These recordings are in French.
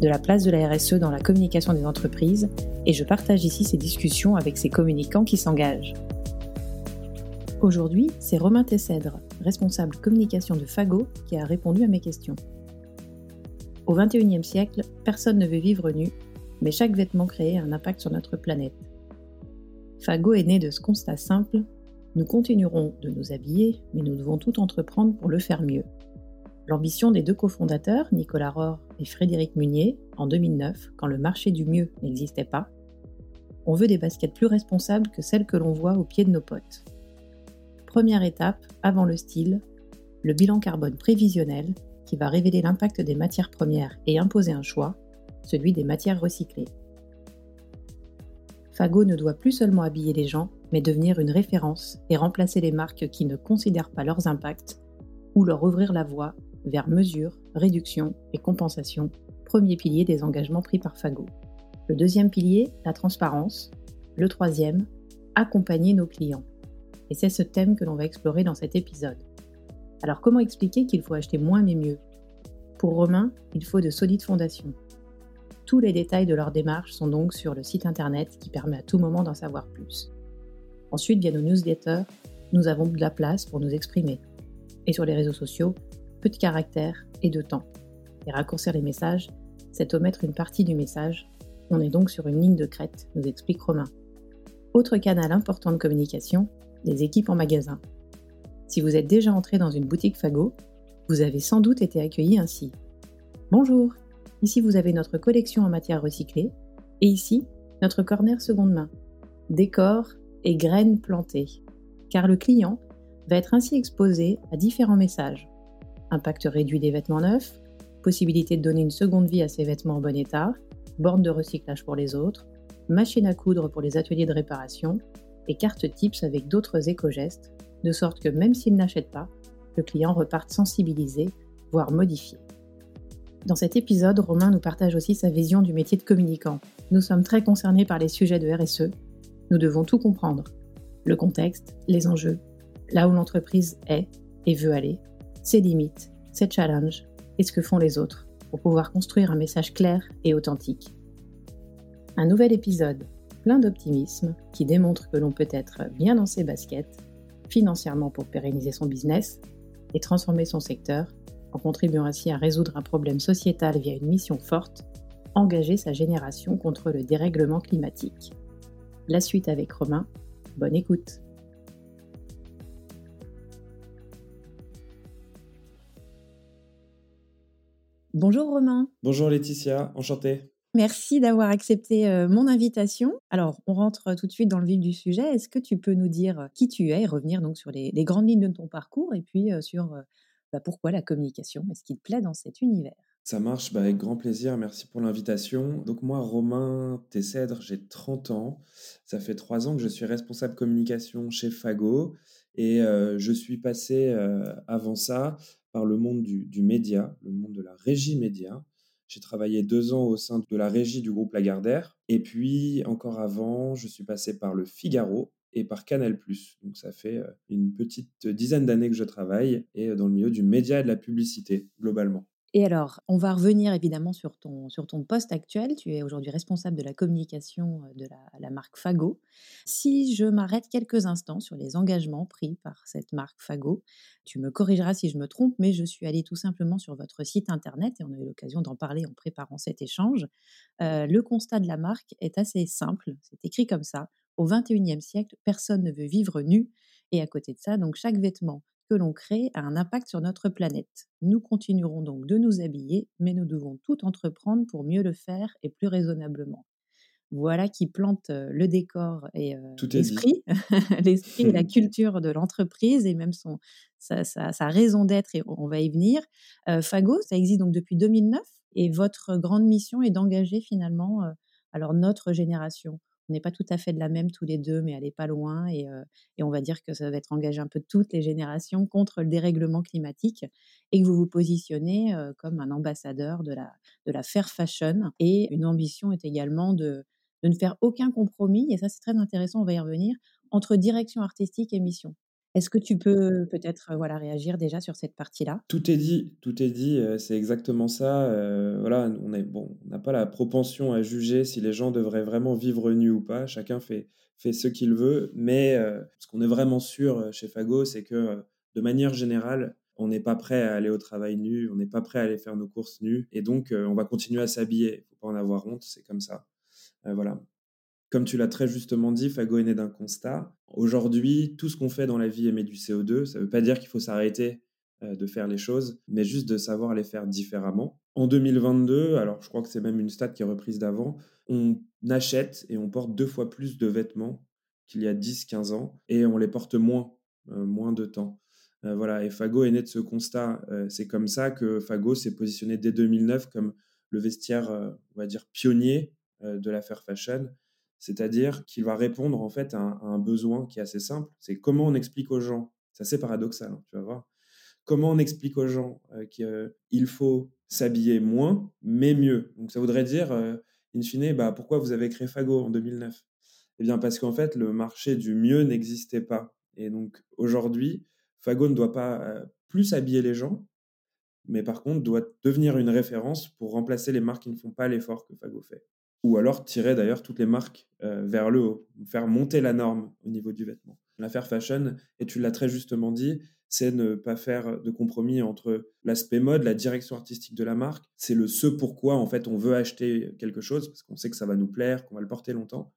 de la place de la RSE dans la communication des entreprises et je partage ici ces discussions avec ces communicants qui s'engagent. Aujourd'hui, c'est Romain Tessèdre, responsable communication de Fago, qui a répondu à mes questions. Au XXIe siècle, personne ne veut vivre nu, mais chaque vêtement créé a un impact sur notre planète. Fago est né de ce constat simple, nous continuerons de nous habiller, mais nous devons tout entreprendre pour le faire mieux. L'ambition des deux cofondateurs, Nicolas Rohr et Frédéric Munier, en 2009, quand le marché du mieux n'existait pas, on veut des baskets plus responsables que celles que l'on voit au pied de nos potes. Première étape, avant le style, le bilan carbone prévisionnel qui va révéler l'impact des matières premières et imposer un choix, celui des matières recyclées. Fago ne doit plus seulement habiller les gens, mais devenir une référence et remplacer les marques qui ne considèrent pas leurs impacts ou leur ouvrir la voie vers mesure, réduction et compensation, premier pilier des engagements pris par Fago. Le deuxième pilier, la transparence. Le troisième, accompagner nos clients. Et c'est ce thème que l'on va explorer dans cet épisode. Alors comment expliquer qu'il faut acheter moins mais mieux? Pour Romain, il faut de solides fondations. Tous les détails de leur démarche sont donc sur le site internet qui permet à tout moment d'en savoir plus. Ensuite, via nos newsletters, nous avons de la place pour nous exprimer. Et sur les réseaux sociaux, peu de caractères et de temps. Et raccourcir les messages, c'est omettre une partie du message. On est donc sur une ligne de crête, nous explique Romain. Autre canal important de communication, les équipes en magasin. Si vous êtes déjà entré dans une boutique Fago, vous avez sans doute été accueilli ainsi. Bonjour, ici vous avez notre collection en matière recyclée, et ici, notre corner seconde main. Décor et graines plantées. Car le client va être ainsi exposé à différents messages impact réduit des vêtements neufs, possibilité de donner une seconde vie à ces vêtements en bon état, borne de recyclage pour les autres, machine à coudre pour les ateliers de réparation et carte tips avec d'autres éco-gestes, de sorte que même s'il n'achète pas, le client reparte sensibilisé, voire modifié. Dans cet épisode, Romain nous partage aussi sa vision du métier de communicant. Nous sommes très concernés par les sujets de RSE. Nous devons tout comprendre. Le contexte, les enjeux, là où l'entreprise est et veut aller, ses limites, ses challenges et ce que font les autres pour pouvoir construire un message clair et authentique. Un nouvel épisode plein d'optimisme qui démontre que l'on peut être bien dans ses baskets, financièrement pour pérenniser son business et transformer son secteur en contribuant ainsi à résoudre un problème sociétal via une mission forte, engager sa génération contre le dérèglement climatique. La suite avec Romain, bonne écoute. Bonjour Romain. Bonjour Laetitia, enchanté. Merci d'avoir accepté euh, mon invitation. Alors, on rentre tout de suite dans le vif du sujet. Est-ce que tu peux nous dire qui tu es et revenir donc sur les, grandes lignes de ton parcours et puis euh, sur euh, bah, pourquoi la communication? Est-ce qu'il te plaît dans cet univers? Ça marche, bah, avec grand plaisir. Merci pour l'invitation. Donc moi, Romain Tessèdre, j'ai 30 ans. Ça fait trois ans que je suis responsable communication chez Fago. Et je suis passé avant ça par le monde du, média, le monde de la régie média. J'ai travaillé deux ans au sein de la régie du groupe Lagardère. Et puis, encore avant, je suis passé par le Figaro et par Canal+. Donc, ça fait euh, une petite dizaine d'années que je travaille et euh, dans le milieu du média et de la publicité, globalement. Et alors, on va revenir évidemment sur ton, sur ton poste actuel. Tu es aujourd'hui responsable de la communication euh, de la, marque Fago. Si je m'arrête quelques instants sur les engagements pris par cette marque Fago, tu me corrigeras si je me trompe, mais je suis allée tout simplement sur votre site internet et on a eu l'occasion d'en parler en préparant cet échange. Euh, le constat de la marque est assez simple. C'est écrit comme ça. Au 21e siècle, personne ne veut vivre nu. Et à côté de ça, donc chaque vêtement que l'on crée a un impact sur notre planète. Nous continuerons donc de nous habiller, mais nous devons tout entreprendre pour mieux le faire et plus raisonnablement. Voilà qui plante le décor et l'esprit, l'esprit et la culture de l'entreprise et même son, sa, sa, raison d'être, et on va y venir. Fago, ça existe donc depuis 2009 et votre grande mission est d'engager finalement alors notre génération on n'est pas tout à fait de la même tous les deux, mais elle n'est pas loin. Et, on va dire que ça va être engagé un peu toutes les générations contre le dérèglement climatique et que vous vous positionnez comme un ambassadeur de la, fair fashion. Et une ambition est également de, de ne faire aucun compromis, et ça c'est très intéressant, on va y revenir, entre direction artistique et mission. Est-ce que tu peux peut-être voilà, réagir déjà sur cette partie-là? Tout est dit, tout est dit, c'est exactement ça. voilà, on est bon, on n'a pas la propension à juger si les gens devraient vraiment vivre nus ou pas. Chacun fait, fait ce qu'il veut, mais ce qu'on est vraiment sûr chez Fago, c'est que de manière générale, on n'est pas prêt à aller au travail nu, on n'est pas prêt à aller faire nos courses nus, et donc on va continuer à s'habiller. Il faut pas en avoir honte, c'est comme ça. voilà. Comme tu l'as très justement dit, Fago est né d'un constat. Aujourd'hui, tout ce qu'on fait dans la vie émet du CO2. Ça ne veut pas dire qu'il faut s'arrêter euh, de faire les choses, mais juste de savoir les faire différemment. En 2022, alors je crois que c'est même une stat qui est reprise d'avant, on achète et on porte deux fois plus de vêtements qu'il y a 10-15 ans et on les porte moins, euh, moins de temps. Euh, voilà, et Fago est né de ce constat. c'est comme ça que Fago s'est positionné dès 2009 comme le vestiaire, on va dire, pionnier de la fair fashion c'est-à-dire qu'il va répondre en fait à un, besoin qui est assez simple. C'est comment on explique aux gens, c'est assez paradoxal, hein, tu vas voir, comment on explique aux gens euh, qu'il faut s'habiller moins, mais mieux. Donc ça voudrait dire, euh, in fine, bah, pourquoi vous avez créé Fago en 2009 Eh bien parce qu'en fait, le marché du mieux n'existait pas. Et donc aujourd'hui, Fago ne doit pas euh, plus habiller les gens, mais par contre doit devenir une référence pour remplacer les marques qui ne font pas l'effort que Fago fait ou alors tirer d'ailleurs toutes les marques euh, vers le haut, faire monter la norme au niveau du vêtement. L'affaire fashion, et tu l'as très justement dit, c'est ne pas faire de compromis entre l'aspect mode, la direction artistique de la marque, c'est le ce pourquoi en fait on veut acheter quelque chose, parce qu'on sait que ça va nous plaire, qu'on va le porter longtemps,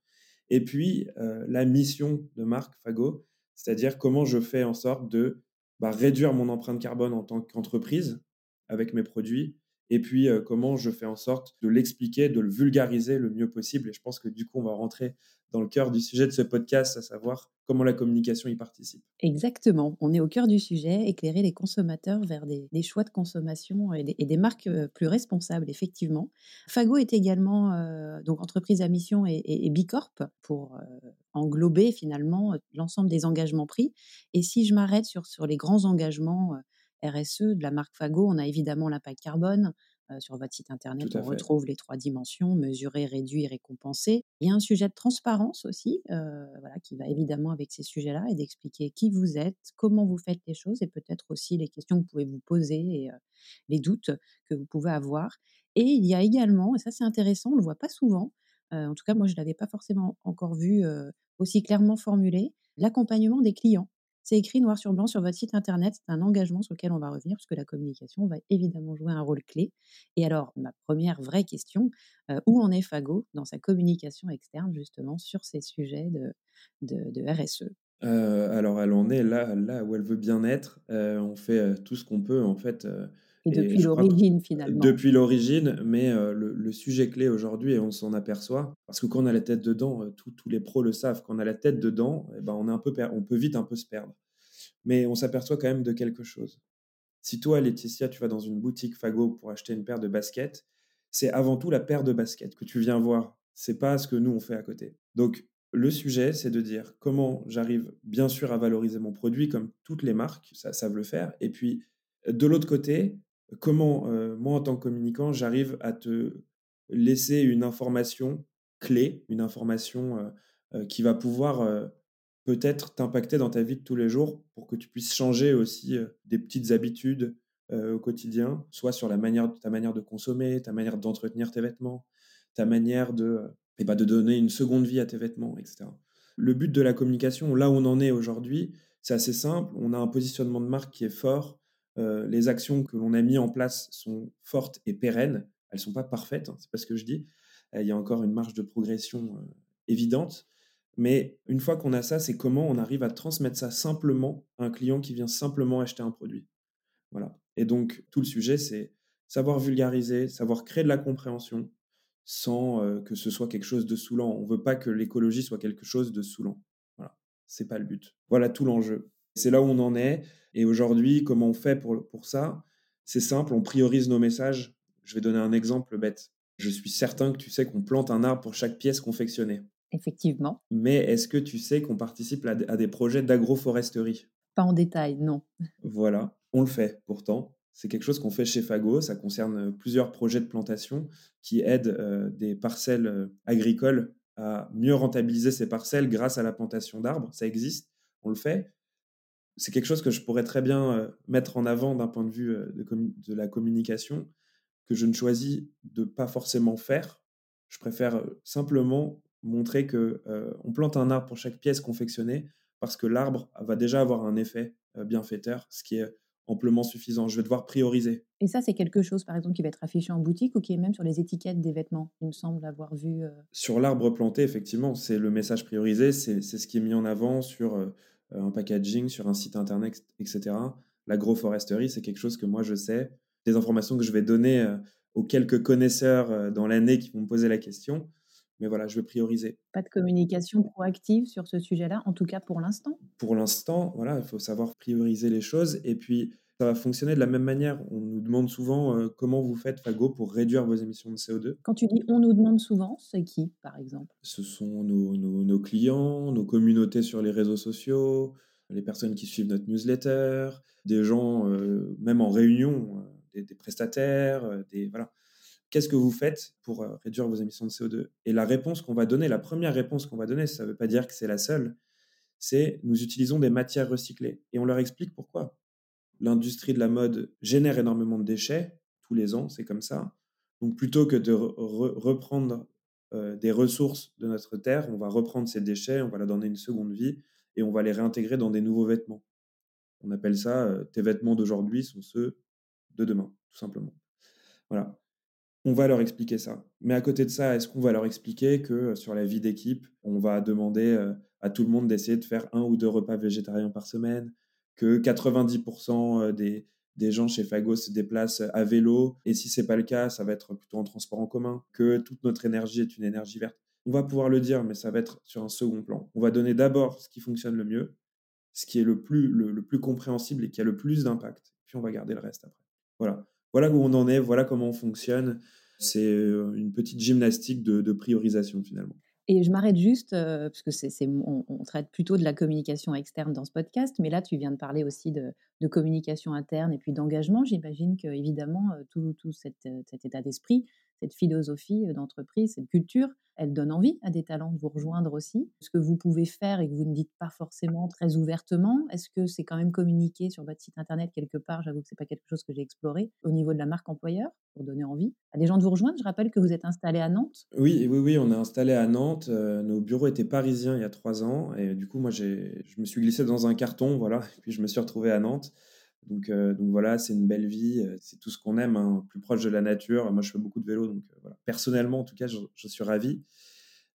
et puis euh, la mission de marque Fago, c'est-à-dire comment je fais en sorte de bah, réduire mon empreinte carbone en tant qu'entreprise avec mes produits, et puis comment je fais en sorte de l'expliquer, de le vulgariser le mieux possible. Et je pense que du coup, on va rentrer dans le cœur du sujet de ce podcast, à savoir comment la communication y participe. Exactement, on est au cœur du sujet, éclairer les consommateurs vers des, choix de consommation et des, marques plus responsables, effectivement. Fago est également donc entreprise à mission et, Bicorp pour englober finalement l'ensemble des engagements pris. Et si je m'arrête sur les grands engagements RSE de la marque Fago, on a évidemment l'impact carbone. Euh, sur votre site internet, on retrouve les trois dimensions mesurer, réduire et compenser. Il y a un sujet de transparence aussi, euh, voilà, qui va évidemment avec ces sujets-là et d'expliquer qui vous êtes, comment vous faites les choses et peut-être aussi les questions que vous pouvez vous poser et euh, les doutes que vous pouvez avoir. Et il y a également, et ça c'est intéressant, on ne le voit pas souvent, en tout cas moi je ne l'avais pas forcément encore vu aussi clairement formulé, l'accompagnement des clients. C'est écrit noir sur blanc sur votre site internet. C'est un engagement sur lequel on va revenir, puisque la communication va évidemment jouer un rôle clé. Et alors, ma première vraie question, euh, où en est Fago dans sa communication externe, justement, sur ces sujets de, RSE euh, alors, elle en est là, là où elle veut bien être. Euh, on fait tout ce qu'on peut, en fait. Et depuis l'origine, finalement. Depuis l'origine, mais le, sujet clé aujourd'hui, et on s'en aperçoit, parce que quand on a la tête dedans, tous les pros le savent, quand on a la tête dedans, eh ben on, est un peu on peut vite un peu se perdre mais on s'aperçoit quand même de quelque chose. Si toi, Laetitia, tu vas dans une boutique Fago pour acheter une paire de baskets, c'est avant tout la paire de baskets que tu viens voir. C'est pas ce que nous on fait à côté. Donc le sujet, c'est de dire comment j'arrive bien sûr à valoriser mon produit comme toutes les marques ça, savent le faire. Et puis de l'autre côté, comment euh, moi en tant que communicant, j'arrive à te laisser une information clé, une information euh, euh, qui va pouvoir peut-être t'impacter dans ta vie de tous les jours pour que tu puisses changer aussi des petites habitudes au quotidien, soit sur la manière, ta manière de consommer, ta manière d'entretenir tes vêtements, ta manière de, et bah, de donner une seconde vie à tes vêtements, etc. Le but de la communication, là où on en est aujourd'hui, c'est assez simple. On a un positionnement de marque qui est fort. Les actions que l'on a mis en place sont fortes et pérennes. Elles ne sont pas parfaites, hein, c'est pas ce que je dis. Il y a encore une marge de progression évidente. Mais une fois qu'on a ça, c'est comment on arrive à transmettre ça simplement à un client qui vient simplement acheter un produit. Voilà. Et donc, tout le sujet, c'est savoir vulgariser, savoir créer de la compréhension sans que ce soit quelque chose de saoulant. On ne veut pas que l'écologie soit quelque chose de saoulant. Voilà. C'est pas le but. Voilà tout l'enjeu. C'est là où on en est. Et aujourd'hui, comment on fait pour, pour ça? C'est simple, on priorise nos messages. Je vais donner un exemple bête. Je suis certain que tu sais qu'on plante un arbre pour chaque pièce confectionnée. Effectivement. Mais est-ce que tu sais qu'on participe à, des projets d'agroforesterie? Pas en détail, non. Voilà, on le fait pourtant. C'est quelque chose qu'on fait chez Fago. Ça concerne plusieurs projets de plantation qui aident euh, des parcelles euh, agricoles à mieux rentabiliser ces parcelles grâce à la plantation d'arbres. Ça existe, on le fait. C'est quelque chose que je pourrais très bien euh, mettre en avant d'un point de vue de, de, la communication, que je ne choisis de pas forcément faire. Je préfère simplement montrer que euh, on plante un arbre pour chaque pièce confectionnée parce que l'arbre va déjà avoir un effet euh, bienfaiteur, ce qui est amplement suffisant. Je vais devoir prioriser. Et ça, c'est quelque chose, par exemple, qui va être affiché en boutique ou qui est même sur les étiquettes des vêtements, il me semble avoir vu. Euh sur l'arbre planté, effectivement, c'est le message priorisé, c'est ce qui est mis en avant sur un packaging, sur un site internet, etc. L'agroforesterie, c'est quelque chose que moi je sais, des informations que je vais donner aux quelques connaisseurs dans l'année qui vont me poser la question mais voilà, je vais prioriser. Pas de communication proactive sur ce sujet-là, en tout cas pour l'instant? Pour l'instant, voilà, il faut savoir prioriser les choses. Et puis, ça va fonctionner de la même manière. On nous demande souvent euh, comment vous faites, Fago, pour réduire vos émissions de CO2. Quand tu dis on nous demande souvent, c'est qui, par exemple? Ce sont nos, nos, clients, nos communautés sur les réseaux sociaux, les personnes qui suivent notre newsletter, des gens, euh, même en réunion, euh, des, des, prestataires, des, voilà qu'est-ce que vous faites pour réduire vos émissions de CO2 Et la réponse qu'on va donner, la première réponse qu'on va donner, ça ne veut pas dire que c'est la seule, c'est nous utilisons des matières recyclées. Et on leur explique pourquoi. L'industrie de la mode génère énormément de déchets, tous les ans, c'est comme ça. Donc plutôt que de reprendre euh, des ressources de notre terre, on va reprendre ces déchets, on va leur donner une seconde vie et on va les réintégrer dans des nouveaux vêtements. On appelle ça euh, tes vêtements d'aujourd'hui sont ceux de demain, tout simplement. Voilà on va leur expliquer ça. Mais à côté de ça, est-ce qu'on va leur expliquer que euh, sur la vie d'équipe, on va demander à tout le monde d'essayer de faire un ou deux repas végétariens par semaine, que 90% euh, des, des gens chez Fago se déplacent à vélo, et si c'est pas le cas, ça va être plutôt en transport en commun, que toute notre énergie est une énergie verte. On va pouvoir le dire, mais ça va être sur un second plan. On va donner d'abord ce qui fonctionne le mieux, ce qui est le plus, le plus compréhensible et qui a le plus d'impact, puis on va garder le reste après. Voilà voilà où on en est, voilà comment on fonctionne. C'est euh, une petite gymnastique de, priorisation finalement. Et je m'arrête juste, euh, parce que c'est, on, traite plutôt de la communication externe dans ce podcast, mais là, tu viens de parler aussi de, communication interne et puis d'engagement. J'imagine que, évidemment, euh, tout, tout cet état d'esprit, cette philosophie d'entreprise, cette culture, elle donne envie à des talents de vous rejoindre aussi. Ce que vous pouvez faire et que vous ne dites pas forcément très ouvertement, est-ce que c'est quand même communiqué sur votre site internet quelque part? J'avoue que c'est pas quelque chose que j'ai exploré au niveau de la marque employeur pour donner envie à des gens de vous rejoindre. Je rappelle que vous êtes installé à Nantes. Oui, oui, oui, on est installé à Nantes. Euh, nos bureaux étaient parisiens il y a trois ans et du coup, moi, je me suis glissé dans un carton, voilà, puis je me suis retrouvé à Nantes. Donc, euh, donc voilà, c'est une belle vie, euh, c'est tout ce qu'on aime, hein, plus proche de la nature. Moi, je fais beaucoup de vélo, donc euh, personnellement, en tout cas, je, suis ravi.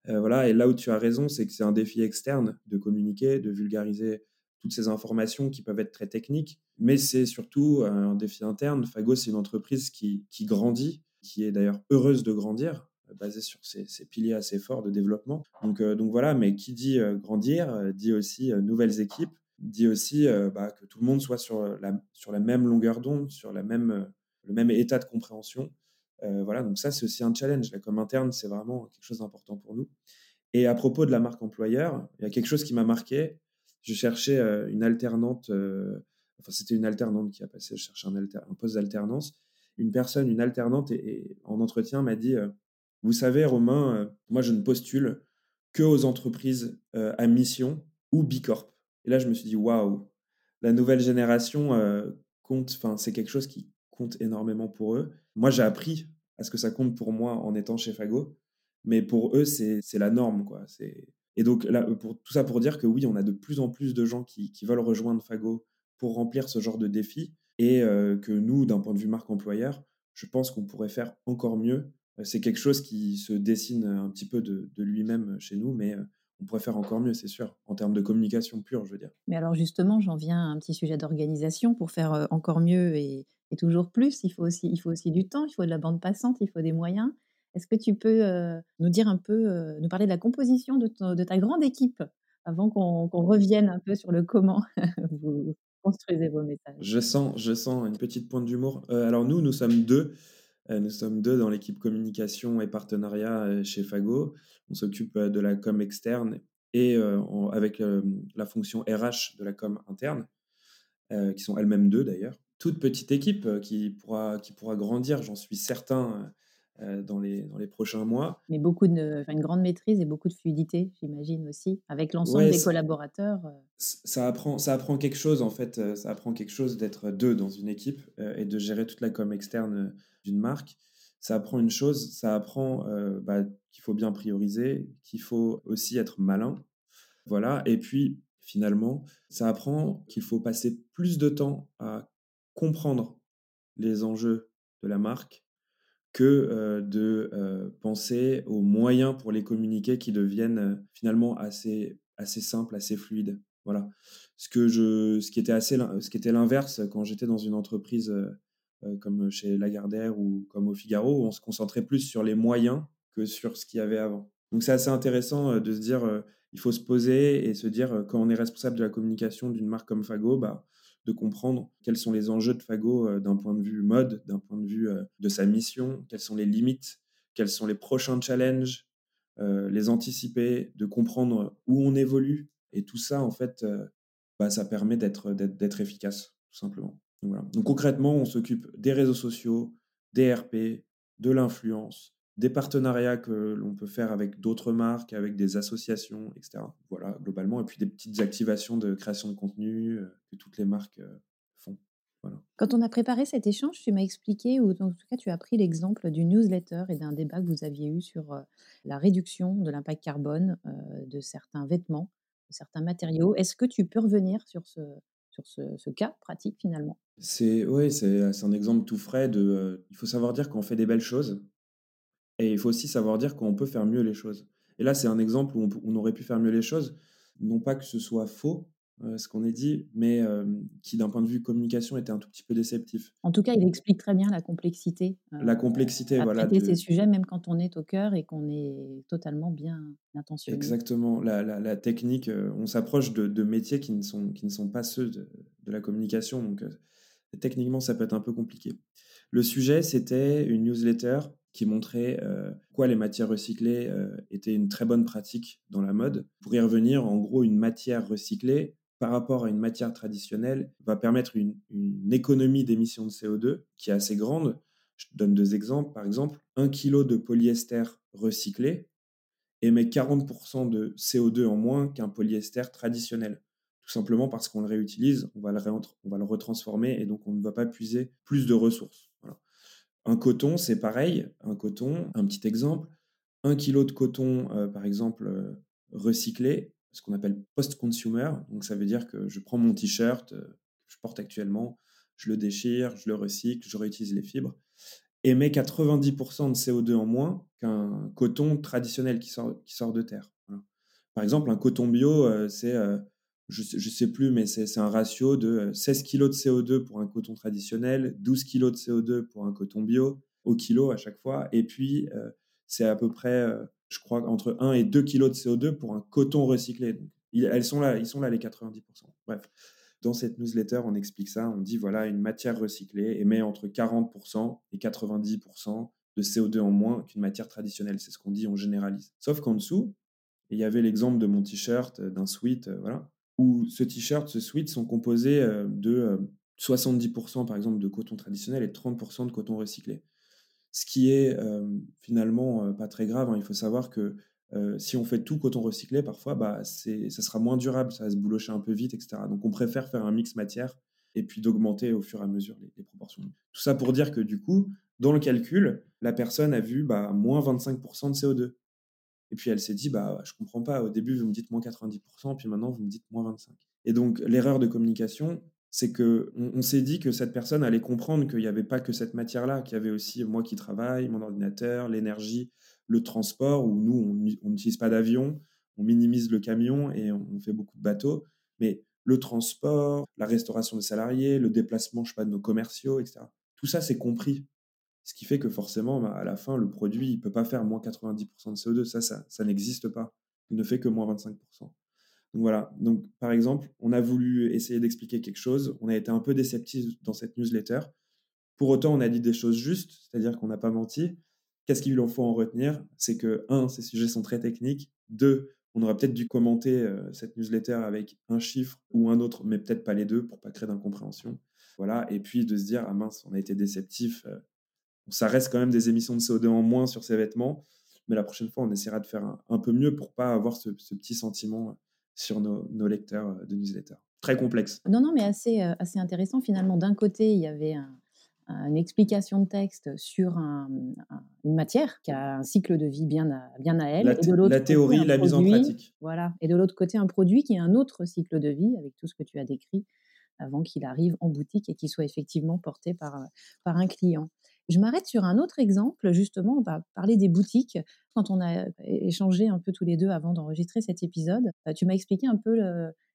voilà, et là où tu as raison, c'est que c'est un défi externe de communiquer, de vulgariser toutes ces informations qui peuvent être très techniques, mais c'est surtout un défi interne. Fago, c'est une entreprise qui, grandit, qui est d'ailleurs heureuse de grandir, basée sur ces, piliers assez forts de développement. Donc voilà, mais qui dit grandir dit aussi nouvelles équipes, dit aussi euh, bah, que tout le monde soit sur la, sur la même longueur d'onde, sur la même, euh, le même état de compréhension. Euh, voilà, donc ça, c'est aussi un challenge. La com interne, c'est vraiment quelque chose d'important pour nous. Et à propos de la marque employeur, il y a quelque chose qui m'a marqué. Je cherchais une alternante, enfin, c'était une alternante qui a passé, je cherchais un, un poste d'alternance. Une personne, une alternante, et, en entretien m'a dit Vous savez, Romain, moi, je ne postule que aux entreprises à mission ou Bicorp. Et là, je me suis dit, waouh, la nouvelle génération, euh, compte, enfin, c'est quelque chose qui compte énormément pour eux. Moi, j'ai appris à ce que ça compte pour moi en étant chez Fago, mais pour eux, c'est la norme, quoi. Et donc, là, pour, tout ça pour dire que oui, on a de plus en plus de gens qui, qui veulent rejoindre Fago pour remplir ce genre de défi, et euh, que nous, d'un point de vue marque employeur, je pense qu'on pourrait faire encore mieux. Euh, c'est quelque chose qui se dessine un petit peu de, lui-même chez nous, mais euh, on pourrait faire encore mieux, c'est sûr, en termes de communication pure, je veux dire. Mais alors justement, j'en viens à un petit sujet d'organisation. Pour faire encore mieux et, toujours plus, il faut, aussi, il faut aussi du temps, il faut de la bande passante, il faut des moyens. Est-ce que tu peux nous dire un peu, nous parler de la composition de, ta grande équipe avant qu'on revienne un peu sur le comment vous construisez vos messages? Je sens, je sens une petite pointe d'humour. alors nous, nous sommes deux. Nous sommes deux dans l'équipe communication et partenariat chez Fago. On s'occupe de la com externe et avec la fonction RH de la com interne, qui sont elles-mêmes deux d'ailleurs. Toute petite équipe qui pourra, qui pourra grandir, j'en suis certain, dans, les, dans les prochains mois. Mais beaucoup de, une grande maîtrise et beaucoup de fluidité, j'imagine aussi, avec l'ensemble des collaborateurs. Ça apprend, ça apprend quelque chose, en fait, ça apprend quelque chose d'être deux dans une équipe et de gérer toute la com externe d'une marque, ça apprend une chose, ça apprend euh, bah, qu'il faut bien prioriser, qu'il faut aussi être malin. Voilà. Et puis, finalement, ça apprend qu'il faut passer plus de temps à comprendre les enjeux de la marque que euh, de euh, penser aux moyens pour les communiquer qui deviennent finalement assez, assez simples, assez fluides. Voilà. Ce, que je, ce qui était assez, ce qui était l'inverse quand j'étais dans une entreprise euh, comme chez Lagardère ou comme au Figaro, où on se concentrait plus sur les moyens que sur ce qu'il y avait avant. Donc c'est assez intéressant euh, de se dire, euh, il faut se poser et se dire, quand on est responsable de la communication d'une marque comme Fago, bah, de comprendre quels sont les enjeux de Fago d'un point de vue mode, d'un point de vue de sa mission, quelles sont les limites, quels sont les prochains challenges, les anticiper, de comprendre où on évolue. Et tout ça, en fait, bah, ça permet d'être efficace, tout simplement. Donc, concrètement, on s'occupe des réseaux sociaux, des RP, de l'influence, des partenariats que l'on peut faire avec d'autres marques, avec des associations, etc. Voilà, globalement, et puis des petites activations de création de contenu euh, que toutes les marques euh, font. Voilà. Quand on a préparé cet échange, tu m'as expliqué, ou en tout cas tu as pris l'exemple du newsletter et d'un débat que vous aviez eu sur euh, la réduction de l'impact carbone de certains vêtements, de certains matériaux. Est-ce que tu peux revenir sur ce, sur ce, cas pratique finalement? C'est oui, c'est un exemple tout frais de. Euh, il faut savoir dire qu'on fait des belles choses et il faut aussi savoir dire qu'on peut faire mieux les choses. Et là, c'est un exemple où on, aurait pu faire mieux les choses, non pas que ce soit faux, euh, ce qu'on est dit, mais euh, qui, d'un point de vue communication, était un tout petit peu déceptif. En tout cas, il explique très bien la complexité. la complexité, à voilà. Traiter ces sujets, même quand on est au cœur et qu'on est totalement bien intentionné. Exactement. La, la, technique, on s'approche de, de, métiers qui ne, sont, qui ne sont pas ceux de, de la communication, donc techniquement, ça peut être un peu compliqué. Le sujet, c'était une newsletter qui montrait euh, quoi les matières recyclées euh, étaient une très bonne pratique dans la mode. Pour y revenir, en gros, une matière recyclée par rapport à une matière traditionnelle va permettre une, économie d'émissions de CO2 qui est assez grande. Je donne deux exemples. Par exemple, un kilo de polyester recyclé émet 40% de CO2 en moins qu'un polyester traditionnel. Tout simplement parce qu'on le réutilise, on va le, on va le retransformer et donc on ne va pas puiser plus de ressources. Un coton, c'est pareil. Un coton, un petit exemple, un kilo de coton, euh, par exemple, euh, recyclé, ce qu'on appelle post-consumer. Donc ça veut dire que je prends mon t-shirt euh, que je porte actuellement, je le déchire, je le recycle, je réutilise les fibres, émet 90% de CO2 en moins qu'un coton traditionnel qui sort, qui sort de terre. Par exemple, un coton bio, c'est je ne sais, plus, mais c'est un ratio de 16 kg de CO2 pour un coton traditionnel, 12 kg de CO2 pour un coton bio, au kilo à chaque fois. Et puis, euh, c'est à peu près, euh, je crois, entre 1 et 2 kg de CO2 pour un coton recyclé. Donc, elles sont là, ils sont là les 90%. Bref, dans cette newsletter, on explique ça. On dit, voilà, une matière recyclée émet entre 40% et 90% de CO2 en moins qu'une matière traditionnelle. C'est ce qu'on dit, on généralise. Sauf qu'en dessous, il y avait l'exemple de mon t-shirt, d'un sweat, voilà où ce t-shirt, ce sweat sont composés euh, de 70% euh, par exemple de coton traditionnel et 30% de coton recyclé. Ce qui est euh, finalement pas très grave. Hein. Il faut savoir que si on fait tout coton recyclé, parfois, bah, ça sera moins durable, ça va se boulocher un peu vite, etc. Donc on préfère faire un mix matière et puis d'augmenter au fur et à mesure les, proportions. Tout ça pour dire que du coup, dans le calcul, la personne a vu bah, moins 25% de CO2. Et puis elle s'est dit, bah, je comprends pas, au début vous me dites moins 90%, puis maintenant vous me dites moins 25%. Et donc l'erreur de communication, c'est que on, s'est dit que cette personne allait comprendre qu'il n'y avait pas que cette matière-là, qu'il y avait aussi moi qui travaille, mon ordinateur, l'énergie, le transport, où nous, on n'utilise pas d'avion, on minimise le camion et on fait beaucoup de bateaux. Mais le transport, la restauration des salariés, le déplacement, je sais pas, de nos commerciaux, etc. Tout ça, c'est compris. Ce qui fait que forcément, bah, à la fin, le produit, il peut pas faire moins 90% de CO2. Ça, ça, ça n'existe pas. Il ne fait que moins 25%. Donc voilà. Donc, par exemple, on a voulu essayer d'expliquer quelque chose. On a été un peu déceptif dans cette newsletter. Pour autant, on a dit des choses justes, c'est-à-dire qu'on n'a pas menti. Qu'est-ce qu'il en faut en retenir? C'est que, un, ces sujets sont très techniques. Deux, on aurait peut-être dû commenter euh, cette newsletter avec un chiffre ou un autre, mais peut-être pas les deux pour pas créer d'incompréhension. Voilà. Et puis de se dire, ah mince, on a été déceptif. Euh, ça reste quand même des émissions de CO2 en moins sur ces vêtements, mais la prochaine fois, on essaiera de faire un, peu mieux pour pas avoir ce, petit sentiment sur nos, lecteurs euh, de newsletter. Très complexe. Non, non, mais assez, assez intéressant finalement. D'un côté, il y avait un, une explication de texte sur une matière qui a un cycle de vie bien à, bien à elle. La, et de la théorie, la mise en pratique. Voilà. Et de l'autre côté, un produit qui a un autre cycle de vie avec tout ce que tu as décrit avant qu'il arrive en boutique et qu'il soit effectivement porté par, par un client. Je m'arrête sur un autre exemple, justement, on va parler des boutiques. Quand on a échangé un peu tous les deux avant d'enregistrer cet épisode, euh, tu m'as expliqué un peu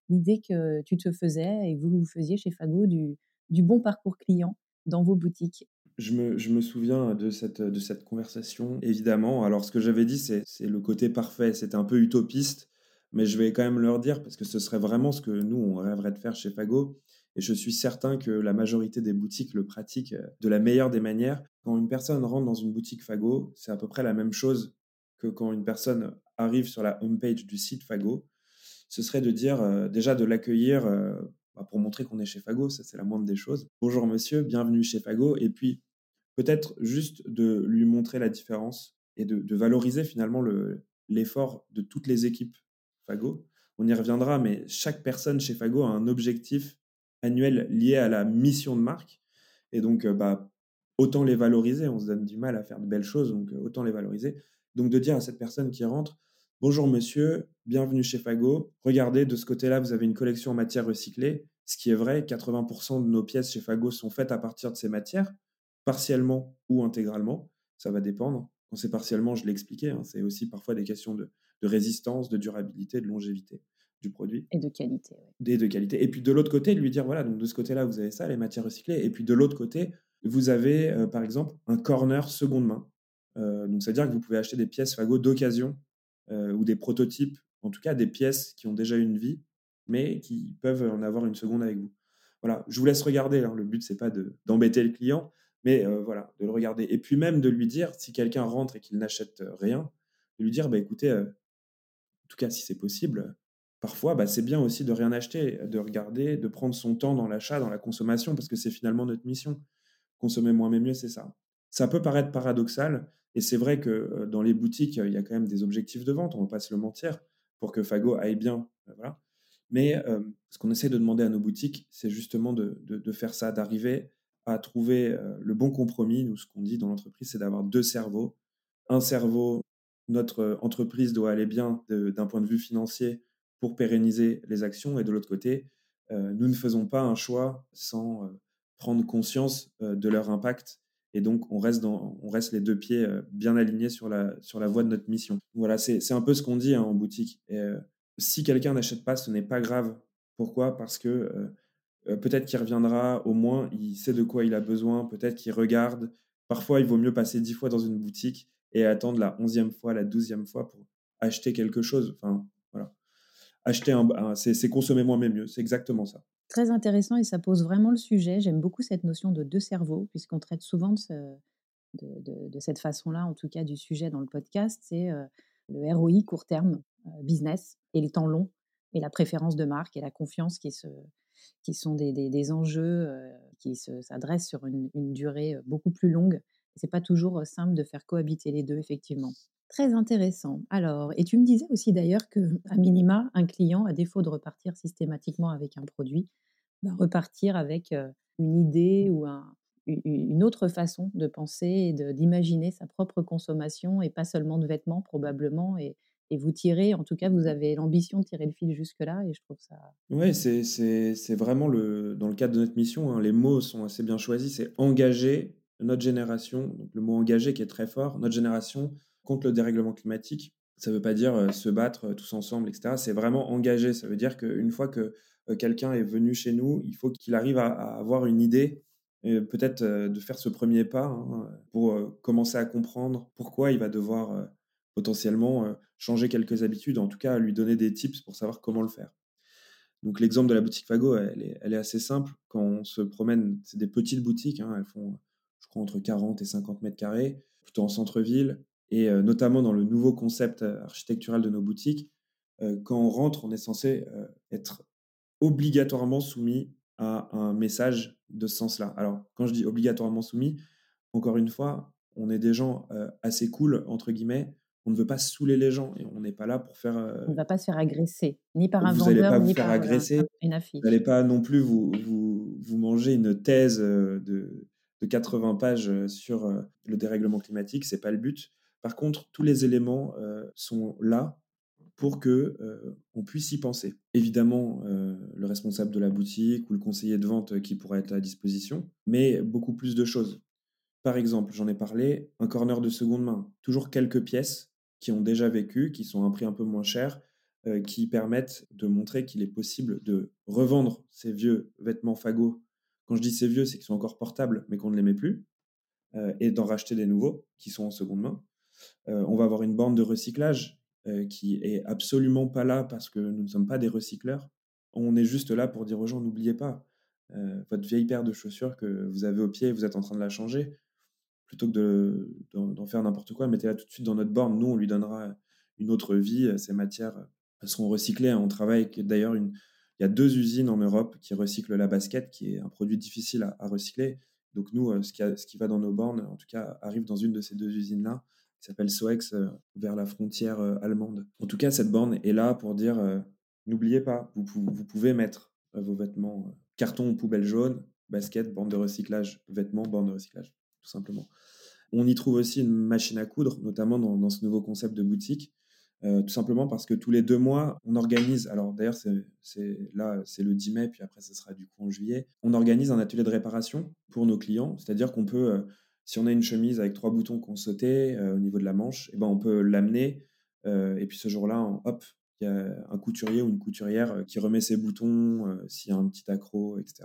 l'idée que tu te faisais et que vous, faisiez chez Fago du, bon parcours client dans vos boutiques je me, je me, souviens de cette, de cette conversation, évidemment. Alors, ce que j'avais dit, c'est le côté parfait. C'était un peu utopiste, mais je vais quand même leur dire, parce que ce serait vraiment ce que nous, on rêverait de faire chez Fago. Et je suis certain que la majorité des boutiques le pratiquent de la meilleure des manières. Quand une personne rentre dans une boutique Fago, c'est à peu près la même chose que quand une personne arrive sur la homepage du site Fago. Ce serait de dire, euh, déjà de l'accueillir euh, bah, pour montrer qu'on est chez Fago, ça c'est la moindre des choses. Bonjour monsieur, bienvenue chez Fago. Et puis peut-être juste de lui montrer la différence et de, valoriser finalement l'effort de toutes les équipes Fago. On y reviendra, mais chaque personne chez Fago a un objectif annuel lié à la mission de marque. Et donc, euh, bah, autant les valoriser. On se donne du mal à faire de belles choses, donc euh, autant les valoriser. Donc, de dire à cette personne qui rentre, Bonjour monsieur, bienvenue chez Fago. Regardez, de ce côté-là, vous avez une collection en matière recyclée. Ce qui est vrai, 80% de nos pièces chez Fago sont faites à partir de ces matières, partiellement ou intégralement. Ça va dépendre. Quand c'est partiellement, je l'ai expliqué, hein, c'est aussi parfois des questions de, résistance, de durabilité, de longévité du produit. Et de qualité. Et de qualité. Et puis de l'autre côté, lui dire, voilà, donc de ce côté-là, vous avez ça, les matières recyclées. Et puis de l'autre côté, vous avez, euh, par exemple, un corner seconde main. Euh, donc, c'est-à-dire que vous pouvez acheter des pièces Fago d'occasion euh, ou des prototypes, en tout cas des pièces qui ont déjà une vie, mais qui peuvent en avoir une seconde avec vous. Voilà, je vous laisse regarder. Hein. Le but, c'est pas d'embêter le client, mais voilà, de le regarder. Et puis même de lui dire, si quelqu'un rentre et qu'il n'achète rien, de lui dire, bah, écoutez, en tout cas, si c'est possible, parfois, bah, c'est bien aussi de rien acheter, de regarder, de prendre son temps dans l'achat, dans la consommation, parce que c'est finalement notre mission. Consommer moins mais mieux, c'est ça. Ça peut paraître paradoxal, et c'est vrai que dans les boutiques, il y a quand même des objectifs de vente, on ne va pas se le mentir, pour que Fago aille bien. Voilà. Mais ce qu'on essaie de demander à nos boutiques, c'est justement de, faire ça, d'arriver à trouver le bon compromis. Nous, ce qu'on dit dans l'entreprise, c'est d'avoir deux cerveaux. Un cerveau, notre entreprise doit aller bien d'un point de vue financier pour pérenniser les actions, et de l'autre côté, nous ne faisons pas un choix sans prendre conscience de leur impact et donc, on reste, dans, on reste les deux pieds euh, bien alignés sur la, sur la voie de notre mission. Voilà, c'est un peu ce qu'on dit hein, en boutique. Et, euh, si quelqu'un n'achète pas, ce n'est pas grave. Pourquoi? Parce que euh, peut-être qu'il reviendra, au moins, il sait de quoi il a besoin, peut-être qu'il regarde. Parfois, il vaut mieux passer dix fois dans une boutique et attendre la onzième fois, la douzième fois pour acheter quelque chose. Enfin. Acheter un, c'est consommer moins mais mieux. C'est exactement ça. Très intéressant et ça pose vraiment le sujet. J'aime beaucoup cette notion de deux cerveaux, puisqu'on traite souvent de, cette façon-là, en tout cas du sujet dans le podcast. C'est euh, le ROI court terme, euh, business, et le temps long, et la préférence de marque et la confiance qui, se, qui sont des, des, enjeux euh, qui s'adressent sur une, une, durée beaucoup plus longue. C'est pas toujours simple de faire cohabiter les deux, effectivement. Très intéressant. Alors, et tu me disais aussi d'ailleurs que, à minima, un client, à défaut de repartir systématiquement avec un produit, bah, repartir avec, heu, une idée ou une autre façon de penser et d'imaginer sa propre consommation et pas seulement de vêtements probablement. Et vous tirez en tout cas, vous avez l'ambition de tirer le fil jusque-là et je trouve ça Ouais, c'est vraiment le dans le cadre de notre mission, hein, les mots sont assez bien choisis, c'est engager notre génération, le mot engagé qui est très fort, notre génération contre le dérèglement climatique. Ça veut pas dire, se battre, tous ensemble et cetera, c'est vraiment engager. Ça veut dire qu'une fois que, quelqu'un est venu chez nous, il faut qu'il arrive à avoir une idée peut-être, de faire ce premier pas, hein, pour, commencer à comprendre pourquoi il va devoir, potentiellement, changer quelques habitudes, en tout cas lui donner des tips pour savoir comment le faire. Donc l'exemple de la boutique Fago, elle est, elle est assez simple. Quand on se promène, c'est des petites boutiques, hein, elles font, je crois, entre 40 et 50 mètres carrés, plutôt en centre-ville, et euh, notamment dans le nouveau concept euh, architectural de nos boutiques. Euh, quand on rentre, on est censé être obligatoirement soumis à un message de ce sens-là. Alors, quand je dis obligatoirement soumis, encore une fois, on est des gens assez cool, entre guillemets, on ne veut pas saouler les gens et on n'est pas là pour faire, On ne va pas se faire agresser, ni par un vous vendeur, pas vous ni faire par, agresser, une vous allez affiche. pas non plus vous vous vous manger une thèse, de de 80 pages, sur, le dérèglement climatique, c'est pas le but. Par contre, tous les éléments, heu, sont là pour que, heu, on puisse y penser. Évidemment, heu, le responsable de la boutique ou le conseiller de vente, qui pourra être à disposition, mais beaucoup plus de choses. Par exemple, j'en ai parlé, un corner de seconde main. Toujours quelques pièces qui ont déjà vécu, qui sont à un prix un peu moins cher, qui permettent de montrer qu'il est possible de revendre ces vieux vêtements fagots. Quand je dis ces vieux, c'est qu'ils sont encore portables, mais qu'on ne les met plus, et d'en racheter des nouveaux qui sont en seconde main. Heu, on va avoir une borne de recyclage, heu, qui est absolument pas là parce que nous ne sommes pas des recycleurs. On est juste là pour dire aux gens: «N'oubliez pas, heu, votre vieille paire de chaussures que vous avez au pied, vous êtes en train de la changer plutôt que de d'en faire n'importe quoi, mettez-la tout de suite dans notre borne. Nous, on lui donnera une autre vie. Ces matières seront recyclées. On travaille d'ailleurs il y a 2 usines en Europe qui recyclent la basket, qui est un produit difficile à recycler. Donc nous, ce qui va dans nos bornes, en tout cas, arrive dans une de ces 2 usines-là, qui s'appelle Soex, heu, vers la frontière, heu, allemande. En tout cas, cette borne est là pour dire, heu: «N'oubliez pas, vous pou vous pouvez mettre, vos vêtements, carton, poubelle jaune, basket, borne de recyclage, vêtements, borne de recyclage», tout simplement. On y trouve aussi une machine à coudre, notamment dans, ce nouveau concept de boutique, euh, tout simplement parce que tous les deux mois, on organise, alors d'ailleurs, là, c'est le 10 mai, puis après, ce sera du coup en juillet, on organise un atelier de réparation pour nos clients, c'est-à-dire qu'on peut, euh, si on a une chemise avec trois boutons qu'on sauté euh, au niveau de la manche, et ben, on peut l'amener, euh, et puis ce jour-là, hop, il y a un couturier ou une couturière euh, qui remet ses boutons, euh, s'il y a un petit accro, etc.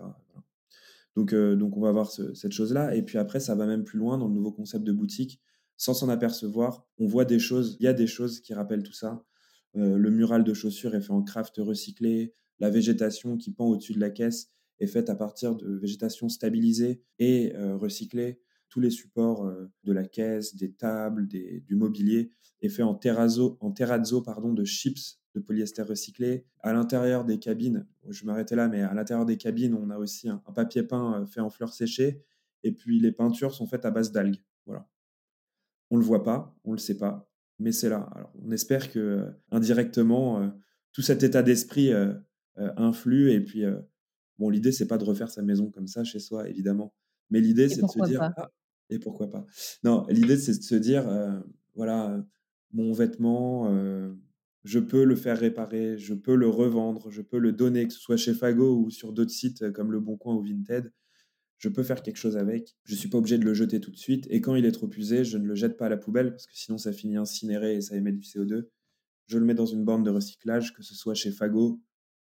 Donc, donc on va voir ce- cette chose-là. Et puis après, ça va même plus loin dans le nouveau concept de boutique. Sans s'en apercevoir, on voit des choses, il y a des choses qui rappellent tout ça. Le mural de chaussures est fait en craft recyclé. La végétation qui pend au-dessus de la caisse est faite à partir de végétation stabilisée et recyclée. Tous les supports euh, de la caisse, des tables, des, du mobilier est fait en terrazzo, en terrazzo pardon, de chips de polyester recyclé. À l'intérieur des cabines, je m'arrêtais là, mais à l'intérieur des cabines, on a aussi un, un papier peint euh, fait en fleurs séchées. Et puis les peintures sont faites à base d'algues. Voilà. On le voit pas, on le sait pas, mais c'est là. Alors, on espère que euh, indirectement, tout cet état d'esprit influe. Et puis, bon, l'idée, c'est pas de refaire sa maison comme ça chez soi, évidemment. Mais l'idée, c'est de se dire, ah, et pourquoi pas Non, l'idée, c'est de se dire, euh, voilà, mon vêtement, euh, je peux le faire réparer, je peux le revendre, je peux le donner, que ce soit chez Fago ou sur d'autres sites euh, comme Le Bon Coin ou Vinted je peux faire quelque chose avec. Je suis pas obligé de le jeter tout de suite. Et quand il est trop usé, je ne le jette pas à la poubelle parce que sinon ça finit incinéré et ça émet du CO2. Je le mets dans une borne de recyclage, que ce soit chez Fago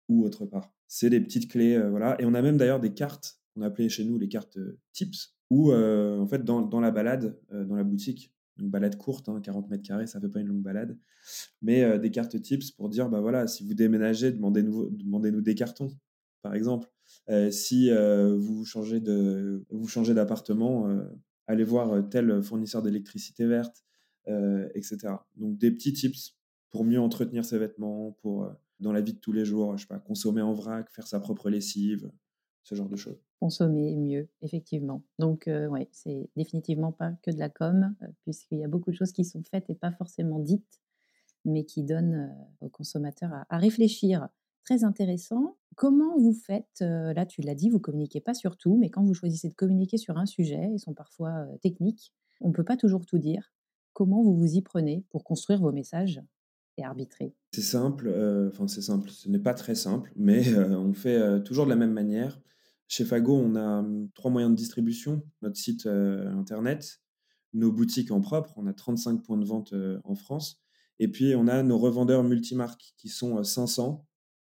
ou autre part. C'est des petites clés, voilà. Et on a même d'ailleurs des cartes, on appelait chez nous les cartes tips, où euh, en fait dans, la balade, euh, dans la boutique, une balade courte, hein, 40 mètres carrés, ça fait pas une longue balade, mais euh, des cartes tips pour dire, bah voilà, si vous déménagez, demandez-nous demandez des cartons, par exemple. Si vous changez d'appartement, allez voir tel fournisseur d'électricité verte, etc. Donc des petits tips pour mieux entretenir ses vêtements, pour dans la vie de tous les jours, je sais pas, consommer en vrac, faire sa propre lessive, ce genre de choses. Consommer mieux, effectivement. Donc, heu, ouais, c'est définitivement pas que de la com, heu, puisqu'il y a beaucoup de choses qui sont faites et pas forcément dites, mais qui donnent, heu, aux consommateurs à à réfléchir. Très intéressant. Comment vous faites, heu, là tu l'as dit, vous communiquez pas sur tout, mais quand vous choisissez de communiquer sur un sujet, ils sont parfois, heu, techniques, on peut pas toujours tout dire. Comment vous vous y prenez pour construire vos messages et arbitrer? C'est simple, enfin c'est simple, ce n'est pas très simple, mais on fait, toujours de la même manière. Chez Fago, on a, mmh, 3 moyens de distribution. Notre site, heu, internet, nos boutiques en propre, on a 35 points de vente, heu, en France et puis on a nos revendeurs multimarques qui sont, heu, 500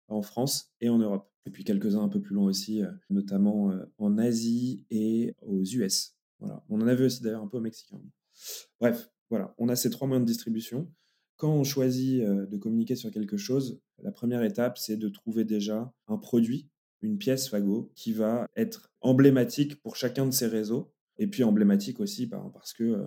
en France et en Europe et puis quelques-uns un peu plus loin aussi, notamment, en Asie et aux US. Voilà. On en avait aussi d'ailleurs un peu au Mexique, hein. Bref, voilà, on a ces 3 moyens de distribution. Quand on choisit, de communiquer sur quelque chose, la première étape, c'est de trouver déjà un produit, une pièce Fago qui va être emblématique pour chacun de ces réseaux et puis emblématique aussi, ben, parce que, heu,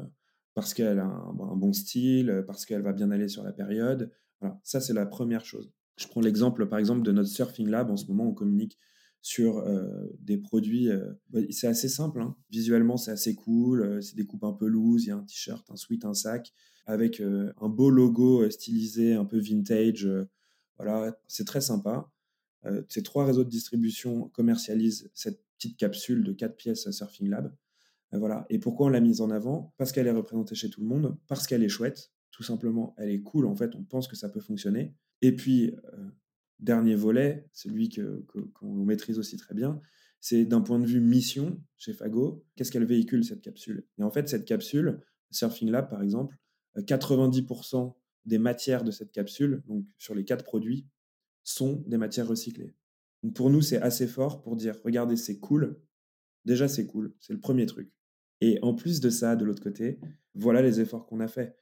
parce qu'elle a un bon style, heu, parce qu'elle va bien aller sur la période. Voilà, ça, c'est la première chose. Je prends l'exemple, par exemple, de notre Surfing Lab. En ce moment, on communique sur, heu, des produits, bah, c'est assez simple, hein. Visuellement, c'est assez cool, c'est des coupes un peu loose, il y a un t-shirt, un sweat, un sac avec, un beau logo, stylisé un peu vintage, voilà, c'est très sympa. Heu, ces 3 réseaux de distribution commercialisent cette petite capsule de 4 pièces, Surfing Lab. Heu, voilà et pourquoi on l'a mise en avant? Parce qu'elle est représentée chez tout le monde, parce qu'elle est chouette, tout simplement, elle est cool, en fait, on pense que ça peut fonctionner et puis, heu, dernier volet, celui que que qu'on maîtrise aussi très bien, c'est d'un point de vue mission chez Fago, qu'est-ce qu'elle véhicule cette capsule? Et en fait, cette capsule, Surfing Lab, par exemple, heu, 90 des matières de cette capsule, donc sur les 4 produits, sont des matières recyclées. Donc pour nous, c'est assez fort pour dire: «Regardez, c'est cool». Déjà, c'est cool, c'est le premier truc et en plus de ça, de l'autre côté, voilà les efforts qu'on a faits.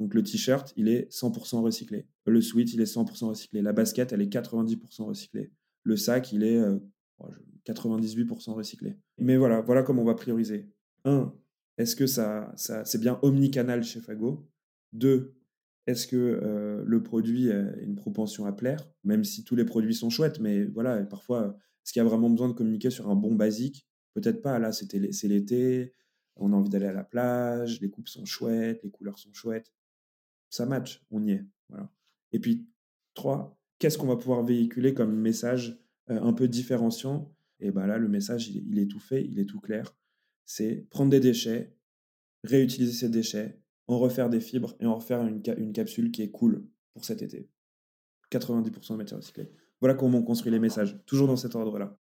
Donc le t-shirt, il est 100% recyclé. Le sweat, il est 100% recyclé. La basket, elle est 90% recyclée. Le sac, il est, heu, oh je 98% recyclé. Mais voilà, voilà comment on va prioriser. 1, est-ce que ça ça c'est bien omnicanal chez Fago? 2, est-ce que, heu, le produit a une propension à plaire? Même si tous les produits sont chouettes, mais voilà, parfois, est-ce qu'il y a vraiment besoin de communiquer sur un bon basique? Peut-être pas. Là, c'est l'été, on a envie d'aller à la plage, les coupes sont chouettes, les couleurs sont chouettes. Ça match, on y est, voilà. Et puis 3, qu'est-ce qu'on va pouvoir véhiculer comme message, heu, un peu différenciant? Et bah, là, le message, il est tout fait, il est tout clair. C'est prendre des déchets, réutiliser ces déchets, en refaire des fibres et en refaire une ca une capsule qui est cool pour cet été. 90 de matières recyclées. Voilà comment on construit les messages, toujours dans cet ordre-là.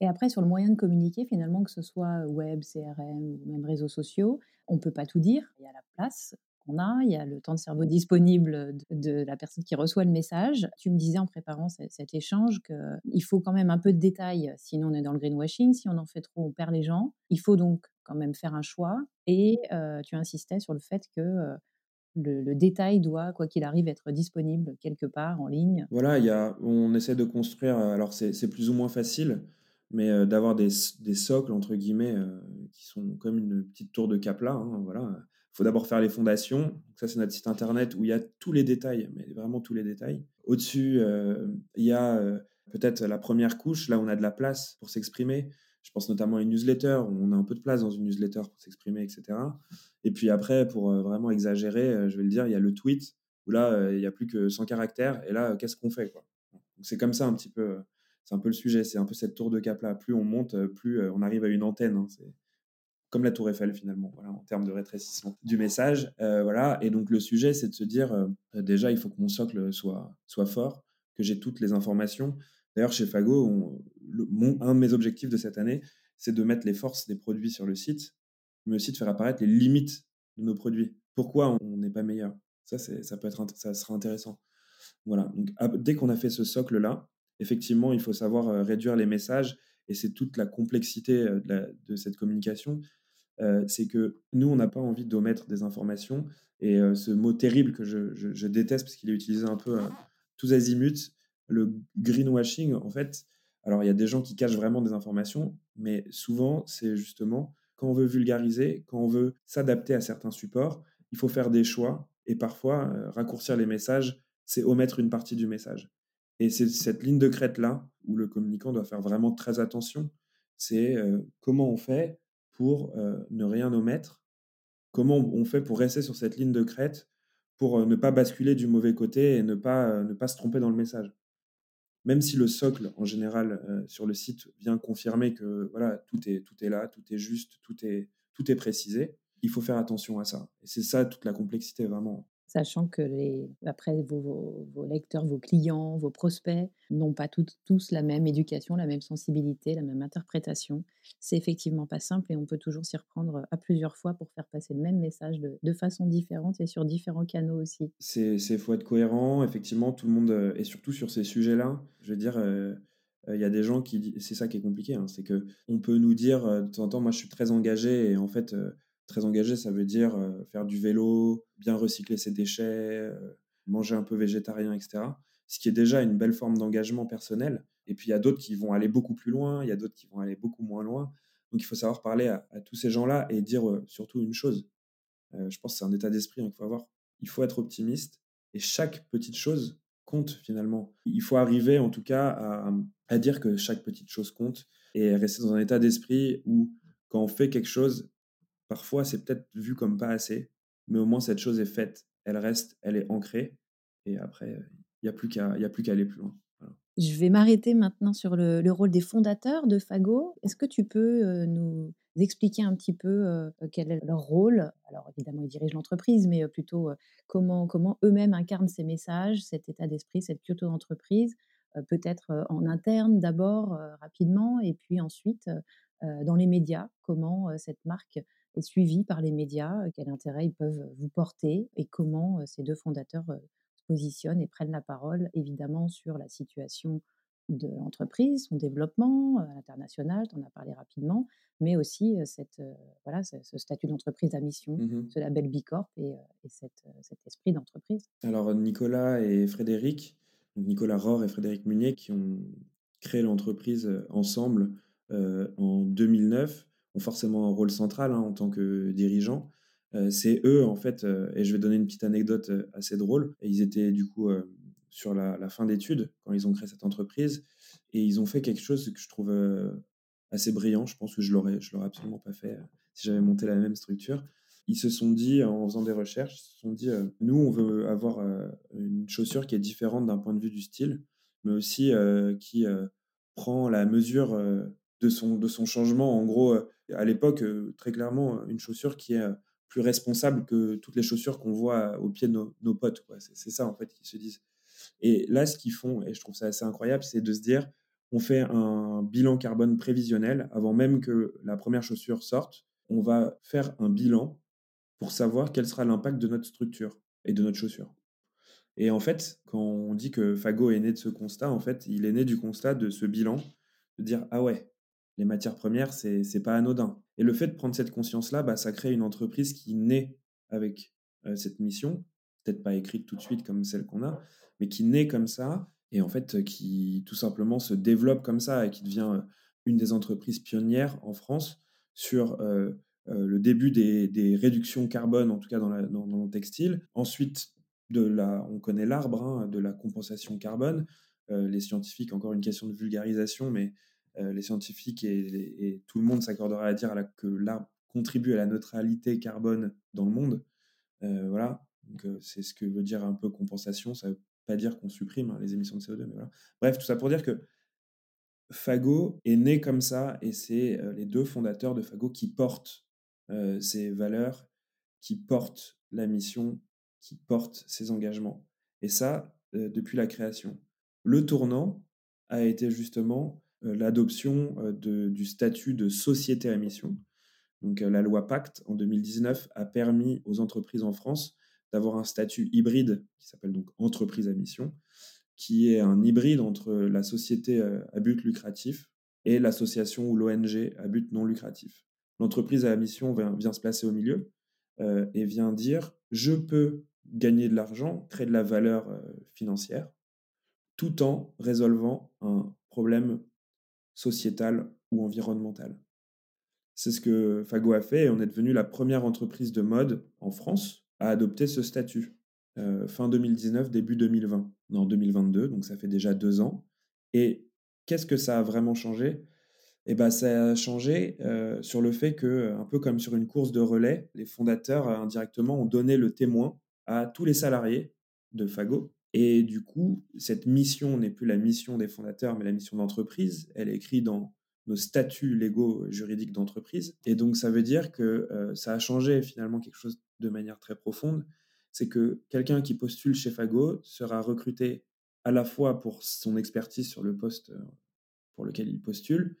Et après sur le moyen de communiquer finalement, que ce soit web, CRM ou même réseaux sociaux, on peut pas tout dire. Il y a la place qu'on a, il y a le temps de cerveau disponible de de la personne qui reçoit le message. Tu me disais en préparant ce cet échange qu'il faut quand même un peu de détails, sinon on est dans le greenwashing. Si on en fait trop, on perd les gens. Il faut donc quand même faire un choix et tu insistais sur le fait que, le détail doit, quoi qu'il arrive, être disponible quelque part en ligne. Voilà, il y a on essaie de construire, alors c'est plus ou moins facile, mais d'avoir des des «socles» entre guillemets, qui sont comme une petite tour de Kapla, hein, voilà. Il faut d'abord faire les fondations. Ça, c'est notre site internet où il y a tous les détails, mais vraiment tous les détails. Au-dessus, il y a, peut-être la première couche, là on a de la place pour s'exprimer. Je pense notamment à une newsletter, où on a un peu de place dans une newsletter pour s'exprimer et cetera. Et puis après, pour, heu, vraiment exagérer, heu, je vais le dire, il y a le tweet où là, heu, il y a plus que 100 caractères et là, qu'est-ce qu'on fait, c'est comme ça un petit peu, c'est un peu le sujet, c'est un peu cette tour de Kapla. Plus on monte, plus, on arrive à une antenne, hein. C'est comme la tour Eiffel finalement, en termes de rétrécissement du message, voilà et donc le sujet, c'est de se dire, déjà, il faut que mon socle soit fort, que j'ai toutes les informations. D'ailleurs, chez Fago, un de mes objectifs de cette année, c'est de mettre les forces des produits sur le site, mais aussi de faire apparaître les limites de nos produits. Pourquoi on n'est pas meilleur? Ça, ça peut être ça sera intéressant. Voilà, donc dès qu'on a fait ce socle-là, effectivement, il faut savoir, heu, réduire les messages et c'est toute la complexité, heu, de cette communication. Heu, c'est que nous, on n'a pas envie d'omettre des informations et ce mot terrible que je déteste parce qu'il est utilisé un peu, heu, tous azimuts, le greenwashing, en fait, alors il y a des gens qui cachent vraiment des informations, mais souvent, c'est justement quand on veut vulgariser, quand on veut s'adapter à certains supports, il faut faire des choix et parfois, heu, raccourcir les messages, c'est omettre une partie du message. Et c'est cette ligne de crête-là où le communicant doit faire vraiment très attention. C'est, heu, comment on fait pour, heu, ne rien omettre? Comment on fait pour rester sur cette ligne de crête, pour, ne pas basculer du mauvais côté et ne pas, ne pas se tromper dans le message? Même si le socle, en général, euh, sur le site vient confirmer que voilà, tout est, tout est là, tout est juste, tout est, tout est précisé, il faut faire attention à ça. Et c'est ça toute la complexité, vraiment sachant que les, après vos, lecteurs, vos clients, vos prospects n'ont pas tous la même éducation, la même sensibilité, la même interprétation. C'est effectivement pas simple et on peut toujours s'y reprendre à plusieurs fois pour faire passer le même message de, façon différente et sur différents canaux aussi. C'est faut être cohérent, effectivement, tout le monde, euh, et surtout sur ces sujets-là, je veux dire, euh, euh, il y a des gens qui, c'est ça qui est compliqué, hein, c'est que on peut nous dire de temps en temps, moi je suis très engagé et en fait Très engagé, ça veut dire euh, faire du vélo, bien recycler ses déchets, euh, manger un peu végétarien, etc. Ce qui est déjà une belle forme d'engagement personnel. Et puis il y a d'autres qui vont aller beaucoup plus loin, il y a d'autres qui vont aller beaucoup moins loin. Donc il faut savoir parler à, tous ces gens-là et dire euh, surtout une chose. je pense que c'est un état d'esprit hein, qu'il faut avoir. Il faut être optimiste et chaque petite chose compte finalement. Il faut arriver en tout cas à, à dire que chaque petite chose compte et rester dans un état d'esprit où quand on fait quelque chose, Parfois, c'est peut-être vu comme pas assez, mais au moins cette chose est faite, elle reste, elle est ancrée, et après, il n'y a plus qu'à aller plus loin. Je vais m'arrêter maintenant sur le, rôle des fondateurs de Fago. Est-ce que tu peux euh, nous expliquer un petit peu euh, quel est leur rôle? Alors évidemment, ils dirigent l'entreprise, mais euh, plutôt comment, comment eux-mêmes incarnent ces messages, cet état d'esprit, cette culture d'entreprise, peut-être en interne d'abord, rapidement, et puis ensuite dans les médias, comment cette marque est suivi par les médias, quel intérêt ils peuvent vous porter et comment ces deux fondateurs se positionnent et prennent la parole, évidemment, sur la situation de l'entreprise, son développement à l'international, tu en as parlé rapidement, mais aussi cette, voilà, ce, statut d'entreprise à mission, mmh ce label Bicorp et, et cette, cet esprit d'entreprise. Alors Nicolas et Frédéric, Nicolas Rohr et Frédéric Munier, qui ont créé l'entreprise ensemble en 2009, forcément un rôle central hein, en tant que dirigeants. Euh, c'est eux, en fait, euh, et je vais donner une petite anecdote euh, assez drôle. Ils étaient du coup sur la, fin d'études quand ils ont créé cette entreprise et ils ont fait quelque chose que je trouve assez brillant. Je pense que je l'aurais, je l'aurais absolument pas fait si j'avais monté la même structure. Ils se sont dit, en faisant des recherches, ils se sont dit, nous, on veut avoir une chaussure qui est différente d'un point de vue du style, mais aussi qui prend la mesure de son, de son changement. En gros, à l'époque, très clairement, une chaussure qui est plus responsable que toutes les chaussures qu'on voit au pied de nos, potes. C'est ça, en fait, qu'ils se disent. Et là, ce qu'ils font, et je trouve ça assez incroyable, c'est de se dire, on fait un bilan carbone prévisionnel avant même que la première chaussure sorte. On va faire un bilan pour savoir quel sera l'impact de notre structure et de notre chaussure. Et en fait, quand on dit que Fago est né de ce constat, en fait, il est né du constat de ce bilan, de dire ah ouais, les matières premières, c'est n'est pas anodin. Et le fait de prendre cette conscience-là, bah, ça crée une entreprise qui naît avec euh, cette mission, peut-être pas écrite tout de suite comme celle qu'on a, mais qui naît comme ça, et en fait qui tout simplement se développe comme ça et qui devient euh, une des entreprises pionnières en France sur euh, le début des, réductions carbone, en tout cas dans, le textile. Ensuite, de la, on connaît l'arbre, hein, de la compensation carbone. les scientifiques, encore une question de vulgarisation, mais les scientifiques et, tout le monde s'accordera à dire que l'arbre contribue à la neutralité carbone dans le monde. Euh, voilà, euh, c'est ce que veut dire un peu compensation. Ça veut pas dire qu'on supprime hein, les émissions de CO2, mais voilà. Bref, tout ça pour dire que Fago est né comme ça et c'est les deux fondateurs de Fago qui portent ces valeurs, qui portent la mission, qui portent ces engagements. Et ça, depuis la création. Le tournant a été justement euh, l'adoption euh, du statut de société à mission. Donc, euh, la loi Pacte en 2019 a permis aux entreprises en France d'avoir un statut hybride qui s'appelle donc entreprise à mission, qui est un hybride entre la société à but lucratif et l'association ou l'ONG à but non lucratif. L'entreprise à mission vient, se placer au milieu et vient dire je peux gagner de l'argent, créer de la valeur financière, tout en résolvant un problème sociétale ou environnementale. C'est ce que Fago a fait et on est devenu la première entreprise de mode en France à adopter ce statut. Euh, fin 2019, début 2020. en 2022, donc ça fait déjà deux ans. Et qu'est-ce que ça a vraiment changé? Eh ben, ça a changé euh, sur le fait que, un peu comme sur une course de relais, les fondateurs euh, indirectement ont donné le témoin à tous les salariés de Fago Et du coup, cette mission n'est plus la mission des fondateurs, mais la mission d'entreprise. Elle est écrite dans nos statuts légaux juridiques d'entreprise. Et donc, ça veut dire que euh, ça a changé finalement quelque chose de manière très profonde. C'est que quelqu'un qui postule chez Fago sera recruté à la fois pour son expertise sur le poste euh, pour lequel il postule,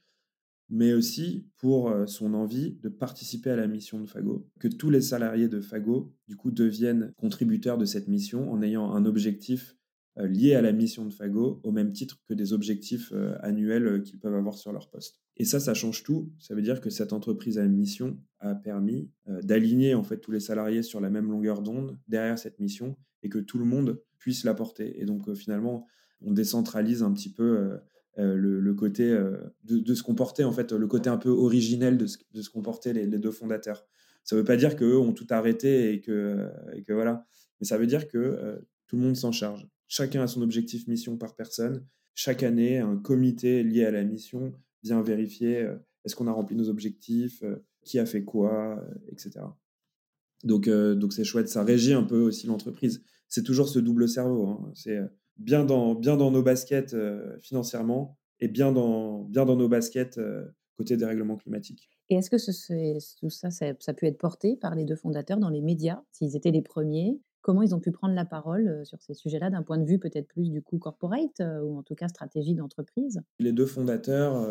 mais aussi pour euh, son envie de participer à la mission de Fago, que tous les salariés de Fago, du coup, deviennent contributeurs de cette mission en ayant un objectif euh, lié à la mission de Fago, au même titre que des objectifs euh, annuels qu'ils peuvent avoir sur leur poste. Et ça, ça change tout. Ça veut dire que cette entreprise à mission a permis d'aligner en fait tous les salariés sur la même longueur d'onde derrière cette mission et que tout le monde puisse la porter. Et donc finalement, on décentralise un petit peu euh, le, côté euh, de, se comporter, en fait, le côté un peu originel de ce, de les, deux fondateurs. Ça ne veut pas dire qu'eux ont tout arrêté et que, et que voilà, mais ça veut dire que euh, tout le monde s'en charge. Chacun a son objectif mission par personne. Chaque année, un comité lié à la mission vient vérifier est-ce qu'on a rempli nos objectifs, qui a fait quoi, etc. Donc, donc c'est chouette, ça régit un peu aussi l'entreprise. C'est toujours ce double cerveau. Hein. C'est bien dans, bien dans nos baskets euh, financièrement et bien dans, bien dans nos baskets euh, côté dérèglement climatique. Et est-ce que ce, tout ça, ça, a pu être porté par les deux fondateurs dans les médias, s'ils étaient les premiers? Comment ils ont pu prendre la parole euh, sur ces sujets-là d'un point de vue peut-être plus du coup corporate ou en tout cas stratégie d'entreprise? Les deux fondateurs,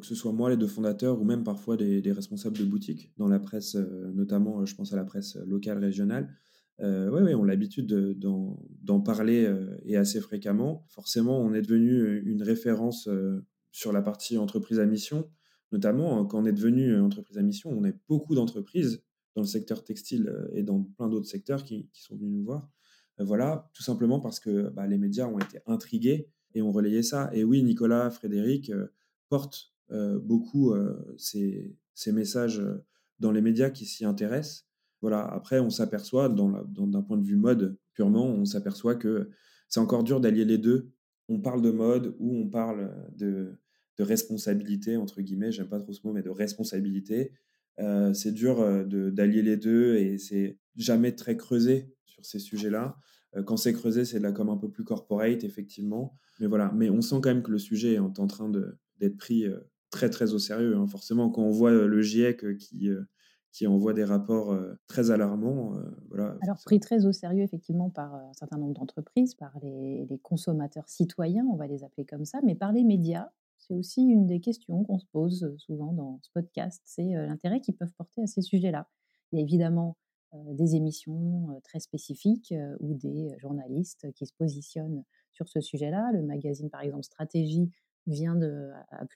que ce soit moi, les deux fondateurs ou même parfois des, des responsables de boutiques dans la presse, notamment je pense à la presse locale, régionale, euh, oui, on a l'habitude d'en parler euh, et assez fréquemment. Forcément, on est devenu euh, une référence sur la partie entreprise à mission. Notamment, hein, quand on est devenu entreprise à mission, on a beaucoup d'entreprises dans le secteur textile et dans plein d'autres secteurs qui, sont venus nous voir. voilà, tout simplement parce que bah, les médias ont été intrigués et ont relayé ça. Et oui, Nicolas, Frédéric portent beaucoup ces, messages dans les médias qui s'y intéressent. Voilà. Après, on s'aperçoit, d'un point de vue mode purement, on s'aperçoit que c'est encore dur d'allier les deux. On parle de mode ou on parle de, responsabilité, entre guillemets, j'aime pas trop ce mot, mais de responsabilité. Euh, c'est dur euh, d'allier les deux et c'est jamais très creusé sur ces sujets-là. Euh, quand c'est creusé, c'est là comme un peu plus corporate, effectivement. Mais voilà, mais on sent quand même que le sujet est en train d'être pris très très au sérieux. Hein. Forcément, quand on voit le GIEC qui qui envoie des rapports très alarmants. voilà, Alors, pris très au sérieux, effectivement, par un certain nombre d'entreprises, par les, consommateurs citoyens, on va les appeler comme ça, mais par les médias. C'est aussi une des questions qu'on se pose souvent dans ce podcast, c'est l'intérêt qu'ils peuvent porter à ces sujets-là. Il y a évidemment des émissions très spécifiques ou des journalistes qui se positionnent sur ce sujet-là. Le magazine, par exemple, Stratégie, vient de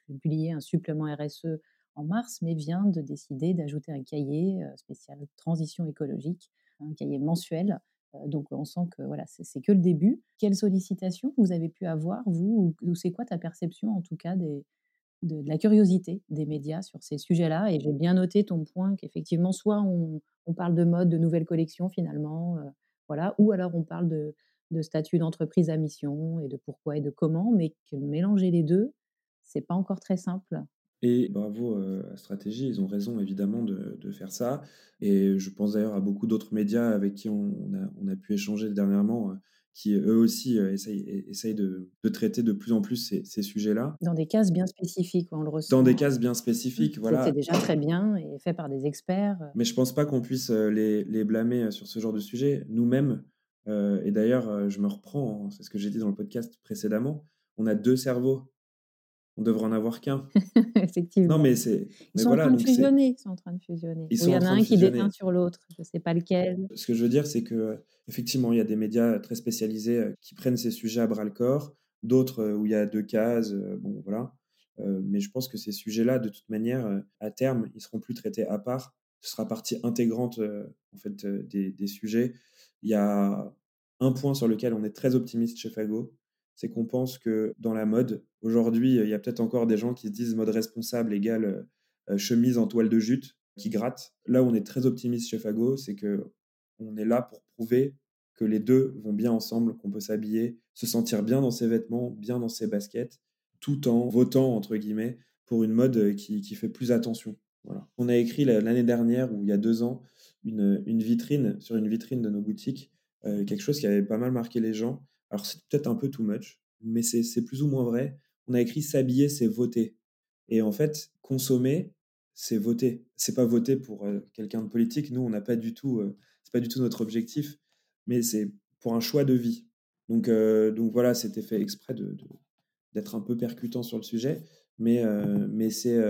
publier un supplément RSE en mars, mais vient de décider d'ajouter un cahier spécial transition écologique, un cahier mensuel. Donc on sent que voilà, c'est que le début. Quelles sollicitations vous avez pu avoir, vous, ou, c'est quoi ta perception en tout cas de, la curiosité des médias sur ces sujets-là? Et j'ai bien noté ton point qu'effectivement, soit on, parle de mode, de nouvelles collections finalement, voilà, ou alors on parle de, de statut d'entreprise à mission et de pourquoi et de comment, mais que mélanger les deux, c'est pas encore très simple. Et bravo euh, à Stratégie, ils ont raison évidemment de, de faire ça. Et je pense d'ailleurs à beaucoup d'autres médias avec qui on, a, on, a, pu échanger dernièrement, euh, qui eux aussi euh, essayent, essayent de, de, traiter de plus en plus ces, ces sujets-là. Dans des cases bien spécifiques, on le ressent. Dans des cases bien spécifiques, voilà. C'est déjà très bien et fait par des experts. Mais je pense pas qu'on puisse les, les, blâmer sur ce genre de sujet. Nous-mêmes, et d'ailleurs, je me reprends, hein, c'est ce que j'ai dit dans le podcast précédemment, on a deux cerveaux on devrait en avoir qu'un. Effectivement. Non, mais c'est. Ils, sont en train de fusionner. Ils sont en train de fusionner. il y en a un qui déteint sur l'autre. Je ne sais pas lequel. Ce que je veux dire, c'est que effectivement, il y a des médias très spécialisés euh, qui prennent ces sujets à bras le corps, d'autres euh, où il y a deux cases. Euh, bon, voilà. mais je pense que ces sujets-là, de toute manière, à terme, ils seront plus traités à part. Ce sera partie intégrante en fait des, des sujets. Il y a un point sur lequel on est très optimiste chez Fago, c'est qu'on pense que dans la mode, aujourd'hui, il y a peut-être encore des gens qui se disent mode responsable égale euh, euh, chemise en toile de jute qui gratte. Là où on est très optimiste chez Fago, c'est que on est là pour prouver que les deux vont bien ensemble, qu'on peut s'habiller, se sentir bien dans ses vêtements, bien dans ses baskets, tout en votant, entre guillemets, pour une mode qui, fait plus attention. Voilà. On a écrit l'année dernière, ou il y a deux ans, une, vitrine, sur une vitrine de nos boutiques, euh, quelque chose qui avait pas mal marqué les gens, Alors c'est peut-être un peu too much, mais c'est plus ou moins vrai. On a écrit s'habiller, c'est voter. Et en fait, consommer, c'est voter. C'est pas voter pour euh, quelqu'un de politique. Nous, on n'a pas du tout, euh, c'est pas du tout notre objectif, mais c'est pour un choix de vie. Donc, euh, donc voilà, c'était fait exprès de, d'être un peu percutant sur le sujet, mais, mais, c'est,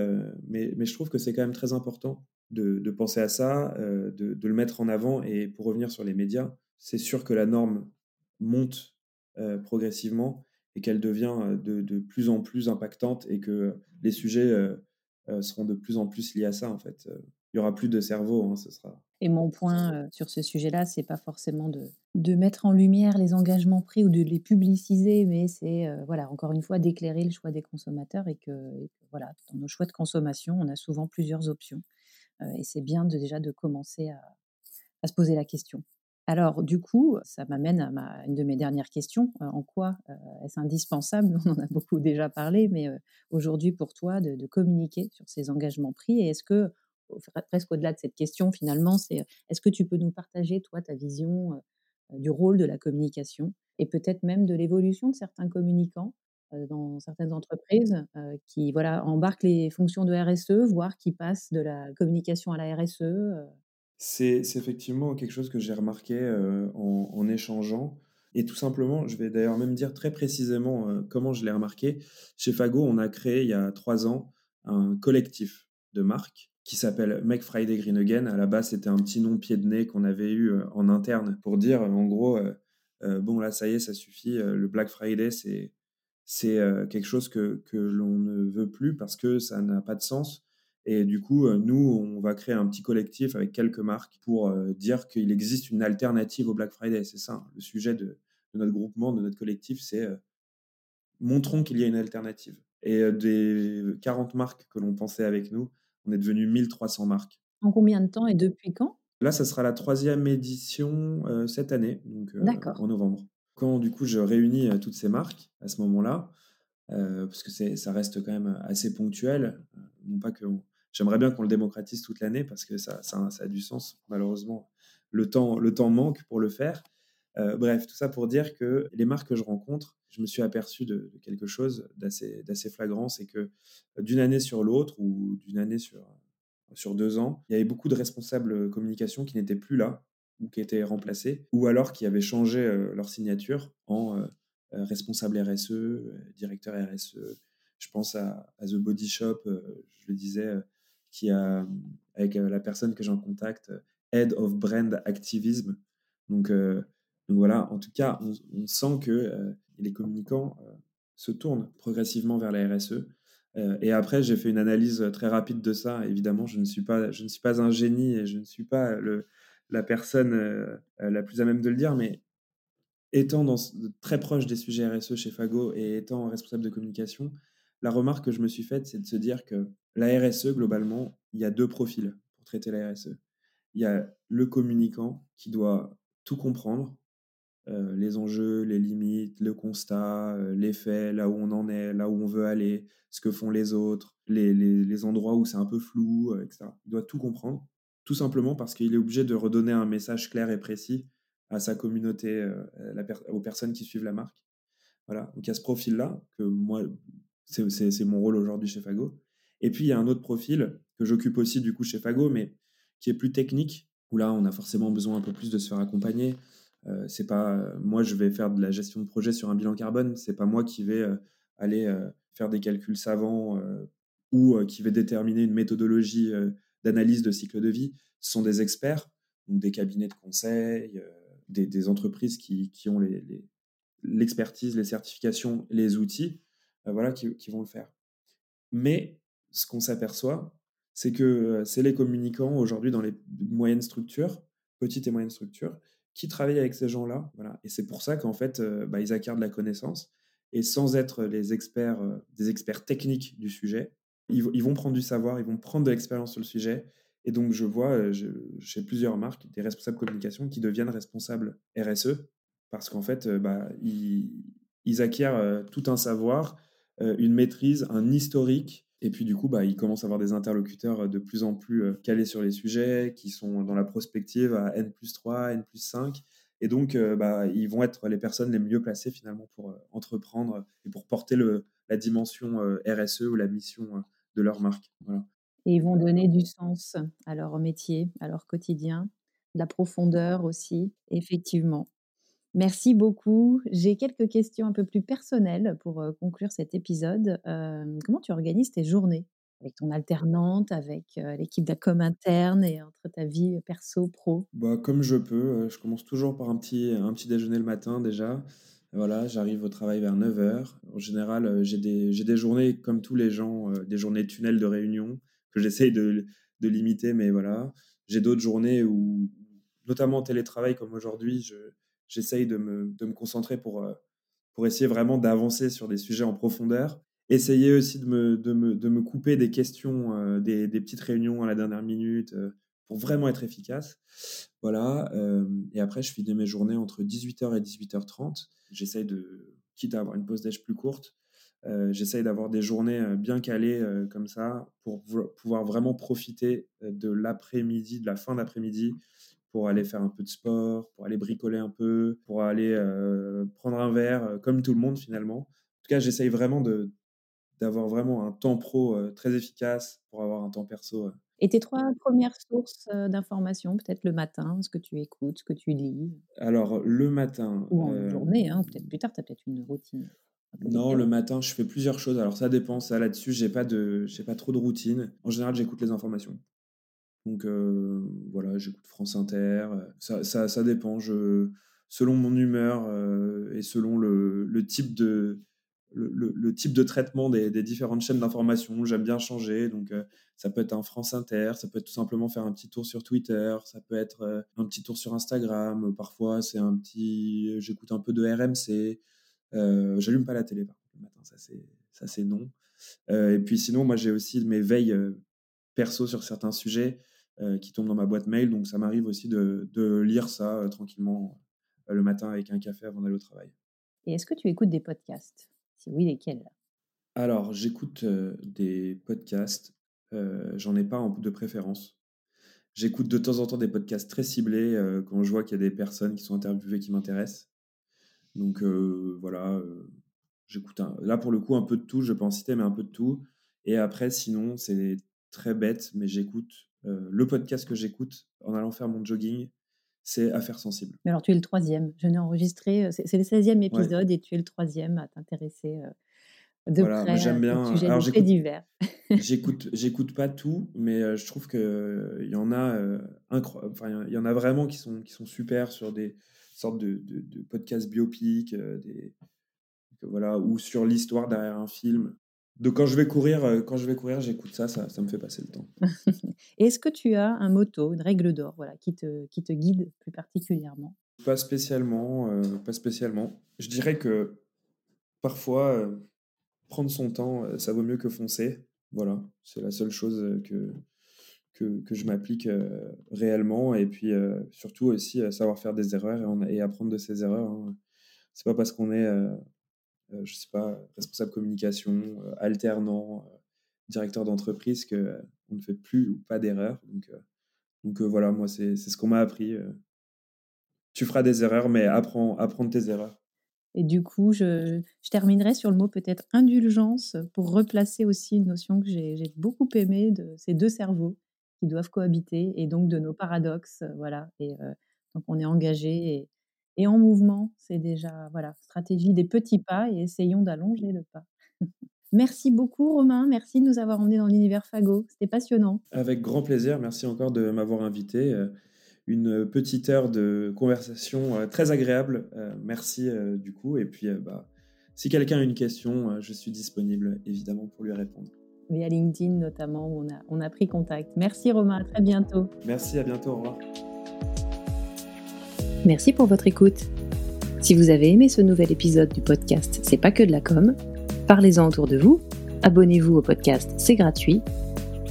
mais, mais, je trouve que c'est quand même très important de, de penser à ça, de, de, le mettre en avant. Et pour revenir sur les médias, c'est sûr que la norme monte progressivement et qu'elle devient de, de, plus en plus impactante et que les sujets seront de plus en plus liés à ça, en fait. Il y aura plus de cerveau, hein, ce sera. Et mon point sur ce sujet-là, c'est pas forcément de, de mettre en lumière les engagements pris ou de les publiciser, mais c'est voilà encore une fois d'éclairer le choix des consommateurs et que, voilà dans nos choix de consommation, on a souvent plusieurs options et c'est bien de, déjà de commencer à, à, se poser la question. Alors, du coup, ça m'amène à, une de mes dernières questions. Euh, en quoi euh, est-ce indispensable? On en a beaucoup déjà parlé, mais euh, aujourd'hui, pour toi, de, communiquer sur ces engagements pris? Et est-ce que, presque au-delà de cette question, finalement, c'est est-ce que tu peux nous partager, toi, ta vision du rôle de la communication et peut-être même de l'évolution de certains communicants dans certaines entreprises qui voilà, embarquent les fonctions de RSE, voire qui passent de la communication à la RSE c'est effectivement quelque chose que j'ai remarqué euh, en, échangeant. Et tout simplement, je vais d'ailleurs même dire très précisément euh, comment je l'ai remarqué. Chez Fago, on a créé il y a trois ans un collectif de marques qui s'appelle Make Friday Green Again. À la base, c'était un petit nom pied de nez qu'on avait eu euh, en interne pour dire, en gros, bon là, ça y est, ça suffit. le Black Friday, c'est quelque chose que, que l'on ne veut plus parce que ça n'a pas de sens. Et du coup, euh, nous, on va créer un petit collectif avec quelques marques pour euh, dire qu'il existe une alternative au Black Friday. C'est ça, le sujet de, notre groupement, de notre collectif, c'est euh, montrons qu'il y a une alternative. Et des 40 marques que l'on pensait avec nous, on est devenu 1300 marques. En combien de temps et depuis quand? Là, ça sera la troisième édition cette année, donc en novembre. Quand du coup je réunis toutes ces marques à ce moment-là, parce que ça reste quand même assez ponctuel, non pas que J'aimerais bien qu'on le démocratise toute l'année parce que ça, a du sens. Malheureusement, le temps, le temps manque pour le faire. Euh, bref, tout ça pour dire que les marques que je rencontre, je me suis aperçu de, quelque chose d'assez flagrant, c'est que d'une année sur l'autre ou d'une année sur, sur deux ans, il y avait beaucoup de responsables communication qui n'étaient plus là ou qui étaient remplacés, ou alors qui avaient changé euh, leur signature en euh, responsable RSE, directeur RSE. Je pense à The Body Shop, je le disais, qui a, avec euh, la personne que j'en contacte, Head of Brand Activism. Donc, euh, voilà, en tout cas, on, sent que euh, les communicants se tournent progressivement vers la RSE. et après, j'ai fait une analyse très rapide de ça. Évidemment, je ne suis pas, je ne suis pas un génie et je ne suis pas la personne la plus à même de le dire, mais étant très proche des sujets RSE chez Fago et étant responsable de communication, la remarque que je me suis faite, c'est de se dire que la RSE, globalement, il y a deux profils pour traiter la RSE. Il y a le communicant qui doit tout comprendre, euh, les enjeux, les limites, le constat, euh, les faits, là où on en est, là où on veut aller, ce que font les autres, les, endroits où c'est un peu flou, euh, etc. Il doit tout comprendre, tout simplement parce qu'il est obligé de redonner un message clair et précis à sa communauté, aux personnes qui suivent la marque. Voilà, donc il y a ce profil-là, que moi, c'est mon rôle aujourd'hui chez Fago. Et puis, il y a un autre profil que j'occupe aussi du coup chez Fago, mais qui est plus technique, où là, on a forcément besoin un peu plus de se faire accompagner. Euh, c'est pas moi, je vais faire de la gestion de projet sur un bilan carbone. C'est pas moi qui vais euh, aller euh, faire des calculs savants ou qui vais déterminer une méthodologie d'analyse de cycle de vie. Ce sont des experts, donc des cabinets de conseil, des, entreprises qui, qui ont l'expertise, les, certifications, les outils, voilà, qui, qui, vont le faire. Mais ce qu'on s'aperçoit, c'est que euh, c'est les communicants aujourd'hui dans les moyennes structures, petites et moyennes structures, qui travaillent avec ces gens-là. Voilà. Et c'est pour ça qu'en fait, euh, bah, ils acquièrent de la connaissance. Et sans être les experts, euh, des experts techniques du sujet, ils, vont prendre du savoir, ils vont prendre de l'expérience sur le sujet. Et donc, je vois chez plusieurs marques des responsables communication qui deviennent responsables RSE parce qu'en fait, bah, ils, acquièrent tout un savoir, une maîtrise, un historique et puis du coup, bah, ils commencent à avoir des interlocuteurs euh, de plus en plus euh, calés sur les sujets, qui sont dans la prospective à N plus 3, N plus 5. Et donc, euh, bah, ils vont être les personnes les mieux placées finalement pour euh, entreprendre et pour porter la dimension RSE ou la mission de leur marque. Et ils vont donner du sens à leur métier, à leur quotidien, de la profondeur aussi, effectivement. Merci beaucoup. J'ai quelques questions un peu plus personnelles pour conclure cet épisode. comment tu organises tes journées? Avec ton alternante, avec l'équipe d'Acom interne et entre ta vie perso, pro? Bah, Comme je peux. je commence toujours par un petit, un petit déjeuner le matin déjà. Voilà, j'arrive au travail vers 9h. En général, j'ai des, des, journées, comme tous les gens, des journées tunnels de réunion que j'essaye de, de, limiter, mais voilà. J'ai d'autres journées où, notamment en télétravail comme aujourd'hui, je, j'essaye de me, de me, concentrer pour, euh, pour essayer vraiment d'avancer sur des sujets en profondeur. Essayer aussi de me, de me, de me couper des questions, euh, des, petites réunions à la dernière minute euh, pour vraiment être efficace. Voilà. et après, je finis mes journées entre 18h et 18h30. J'essaye de, quitte à avoir une pause d'âge plus courte, j'essaye d'avoir des journées bien calées comme ça pour pouvoir vraiment profiter de l'après-midi, de la fin d'après-midi, pour aller faire un peu de sport, pour aller bricoler un peu, pour aller euh, prendre un verre, euh, comme tout le monde finalement. En tout cas, j'essaye vraiment de, d'avoir vraiment un temps pro euh, très efficace pour avoir un temps perso. Et tes trois premières sources d'informations, peut-être le matin, ce que tu écoutes, ce que tu lis? Alors, le matin. Ou en journée, hein, peut-être plus tard, tu as peut-être une routine. Non, le matin, je fais plusieurs choses. Alors, ça dépend. Ça, là-dessus, j'ai pas, de, j'ai pas trop de routine. En général, j'écoute les informations. Donc euh, voilà, j'écoute France Inter. Ça, ça, ça, dépend. Je, selon mon humeur euh, et selon le, le type de, le, type de traitement des, des différentes chaînes d'information, j'aime bien changer. Donc, euh, ça peut être un France Inter, ça peut être tout simplement faire un petit tour sur Twitter, ça peut être un petit tour sur Instagram. Parfois, c'est un petit. J'écoute un peu de RMC. J'allume pas la télé, par contre, le matin, ça c'est, ça, c'est non. et puis, sinon, moi, j'ai aussi mes veilles perso sur certains sujets. Euh, qui tombe dans ma boîte mail. Donc ça m'arrive aussi de, de, lire ça euh, tranquillement euh, le matin avec un café avant d'aller au travail. Et est-ce que tu écoutes des podcasts? Si oui, lesquels? Alors j'écoute des podcasts. J'en ai pas de préférence. J'écoute de temps en temps des podcasts très ciblés quand je vois qu'il y a des personnes qui sont interviewées qui m'intéressent. Donc voilà, j'écoute là pour le coup un peu de tout, je peux en citer, mais un peu de tout. Et après, sinon, c'est très bête, mais j'écoute euh, le podcast que j'écoute en allant faire mon jogging, c'est Affaires sensibles. Mais alors, tu es le troisième. Je n'ai enregistré, euh, c'est le 16e épisode et tu es le troisième à t'intéresser euh, de voilà, près j'aime bien. Sujet alors, divers. j'écoute, j'écoute pas tout, mais je trouve que il y en a, enfin, il y en a vraiment qui sont qui sont super sur des sortes de, de, podcasts biopiques, des, voilà, ou sur l'histoire derrière un film. Donc quand je vais courir, euh, quand je vais courir, j'écoute ça, ça, ça me fait passer le temps. Est-ce que tu as un motto, une règle d'or, voilà, qui te, qui te guide plus particulièrement? Pas spécialement, euh, pas spécialement. Je dirais que parfois euh, prendre son temps, ça vaut mieux que foncer. Voilà, c'est la seule chose que que, que je m'applique réellement. Et puis surtout aussi savoir faire des erreurs et, et apprendre de ces erreurs. Hein. C'est pas parce qu'on est je sais pas, responsable communication, euh, alternant, euh, directeur d'entreprise, qu'on ne fait plus ou pas d'erreurs. Donc, donc voilà, moi, c'est ce qu'on m'a appris. Tu feras des erreurs, mais apprends, apprends tes erreurs. Et du coup, je, je terminerai sur le mot peut-être indulgence pour replacer aussi une notion que j'ai beaucoup aimée de ces deux cerveaux qui doivent cohabiter et donc de nos paradoxes. Voilà. Et donc on est engagé et, et en mouvement. C'est déjà, voilà, stratégie des petits pas et essayons d'allonger le pas. Merci beaucoup Romain, merci de nous avoir emmenés dans l'univers Fago, c'était passionnant. Avec grand plaisir, merci encore de m'avoir invité. Euh, une petite heure de conversation euh, très agréable, euh, merci du coup. Et puis, bah, si quelqu'un a une question, je suis disponible évidemment pour lui répondre. Via LinkedIn notamment, où on a, on a pris contact. Merci Romain, à très bientôt. Merci, à bientôt, au revoir. Merci pour votre écoute. Si vous avez aimé ce nouvel épisode du podcast C'est pas que de la com, parlez-en autour de vous, abonnez-vous au podcast, c'est gratuit.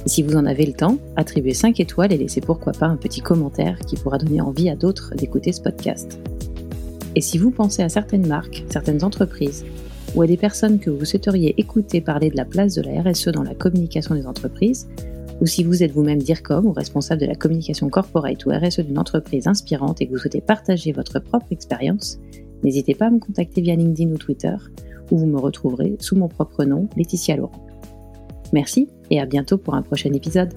Si vous en avez le temps, attribuez 5 étoiles et laissez pourquoi pas un petit commentaire qui pourra donner envie à d'autres d'écouter ce podcast. Et si vous pensez à certaines marques, certaines entreprises, ou à des personnes que vous souhaiteriez écouter parler de la place de la RSE dans la communication des entreprises, ou si vous êtes vous-même DIRCOM ou responsable de la communication corporate ou RSE d'une entreprise inspirante et que vous souhaitez partager votre propre expérience, n'hésitez pas à me contacter via LinkedIn ou Twitter, où vous me retrouverez sous mon propre nom, Laetitia Laurent. Merci et à bientôt pour un prochain épisode.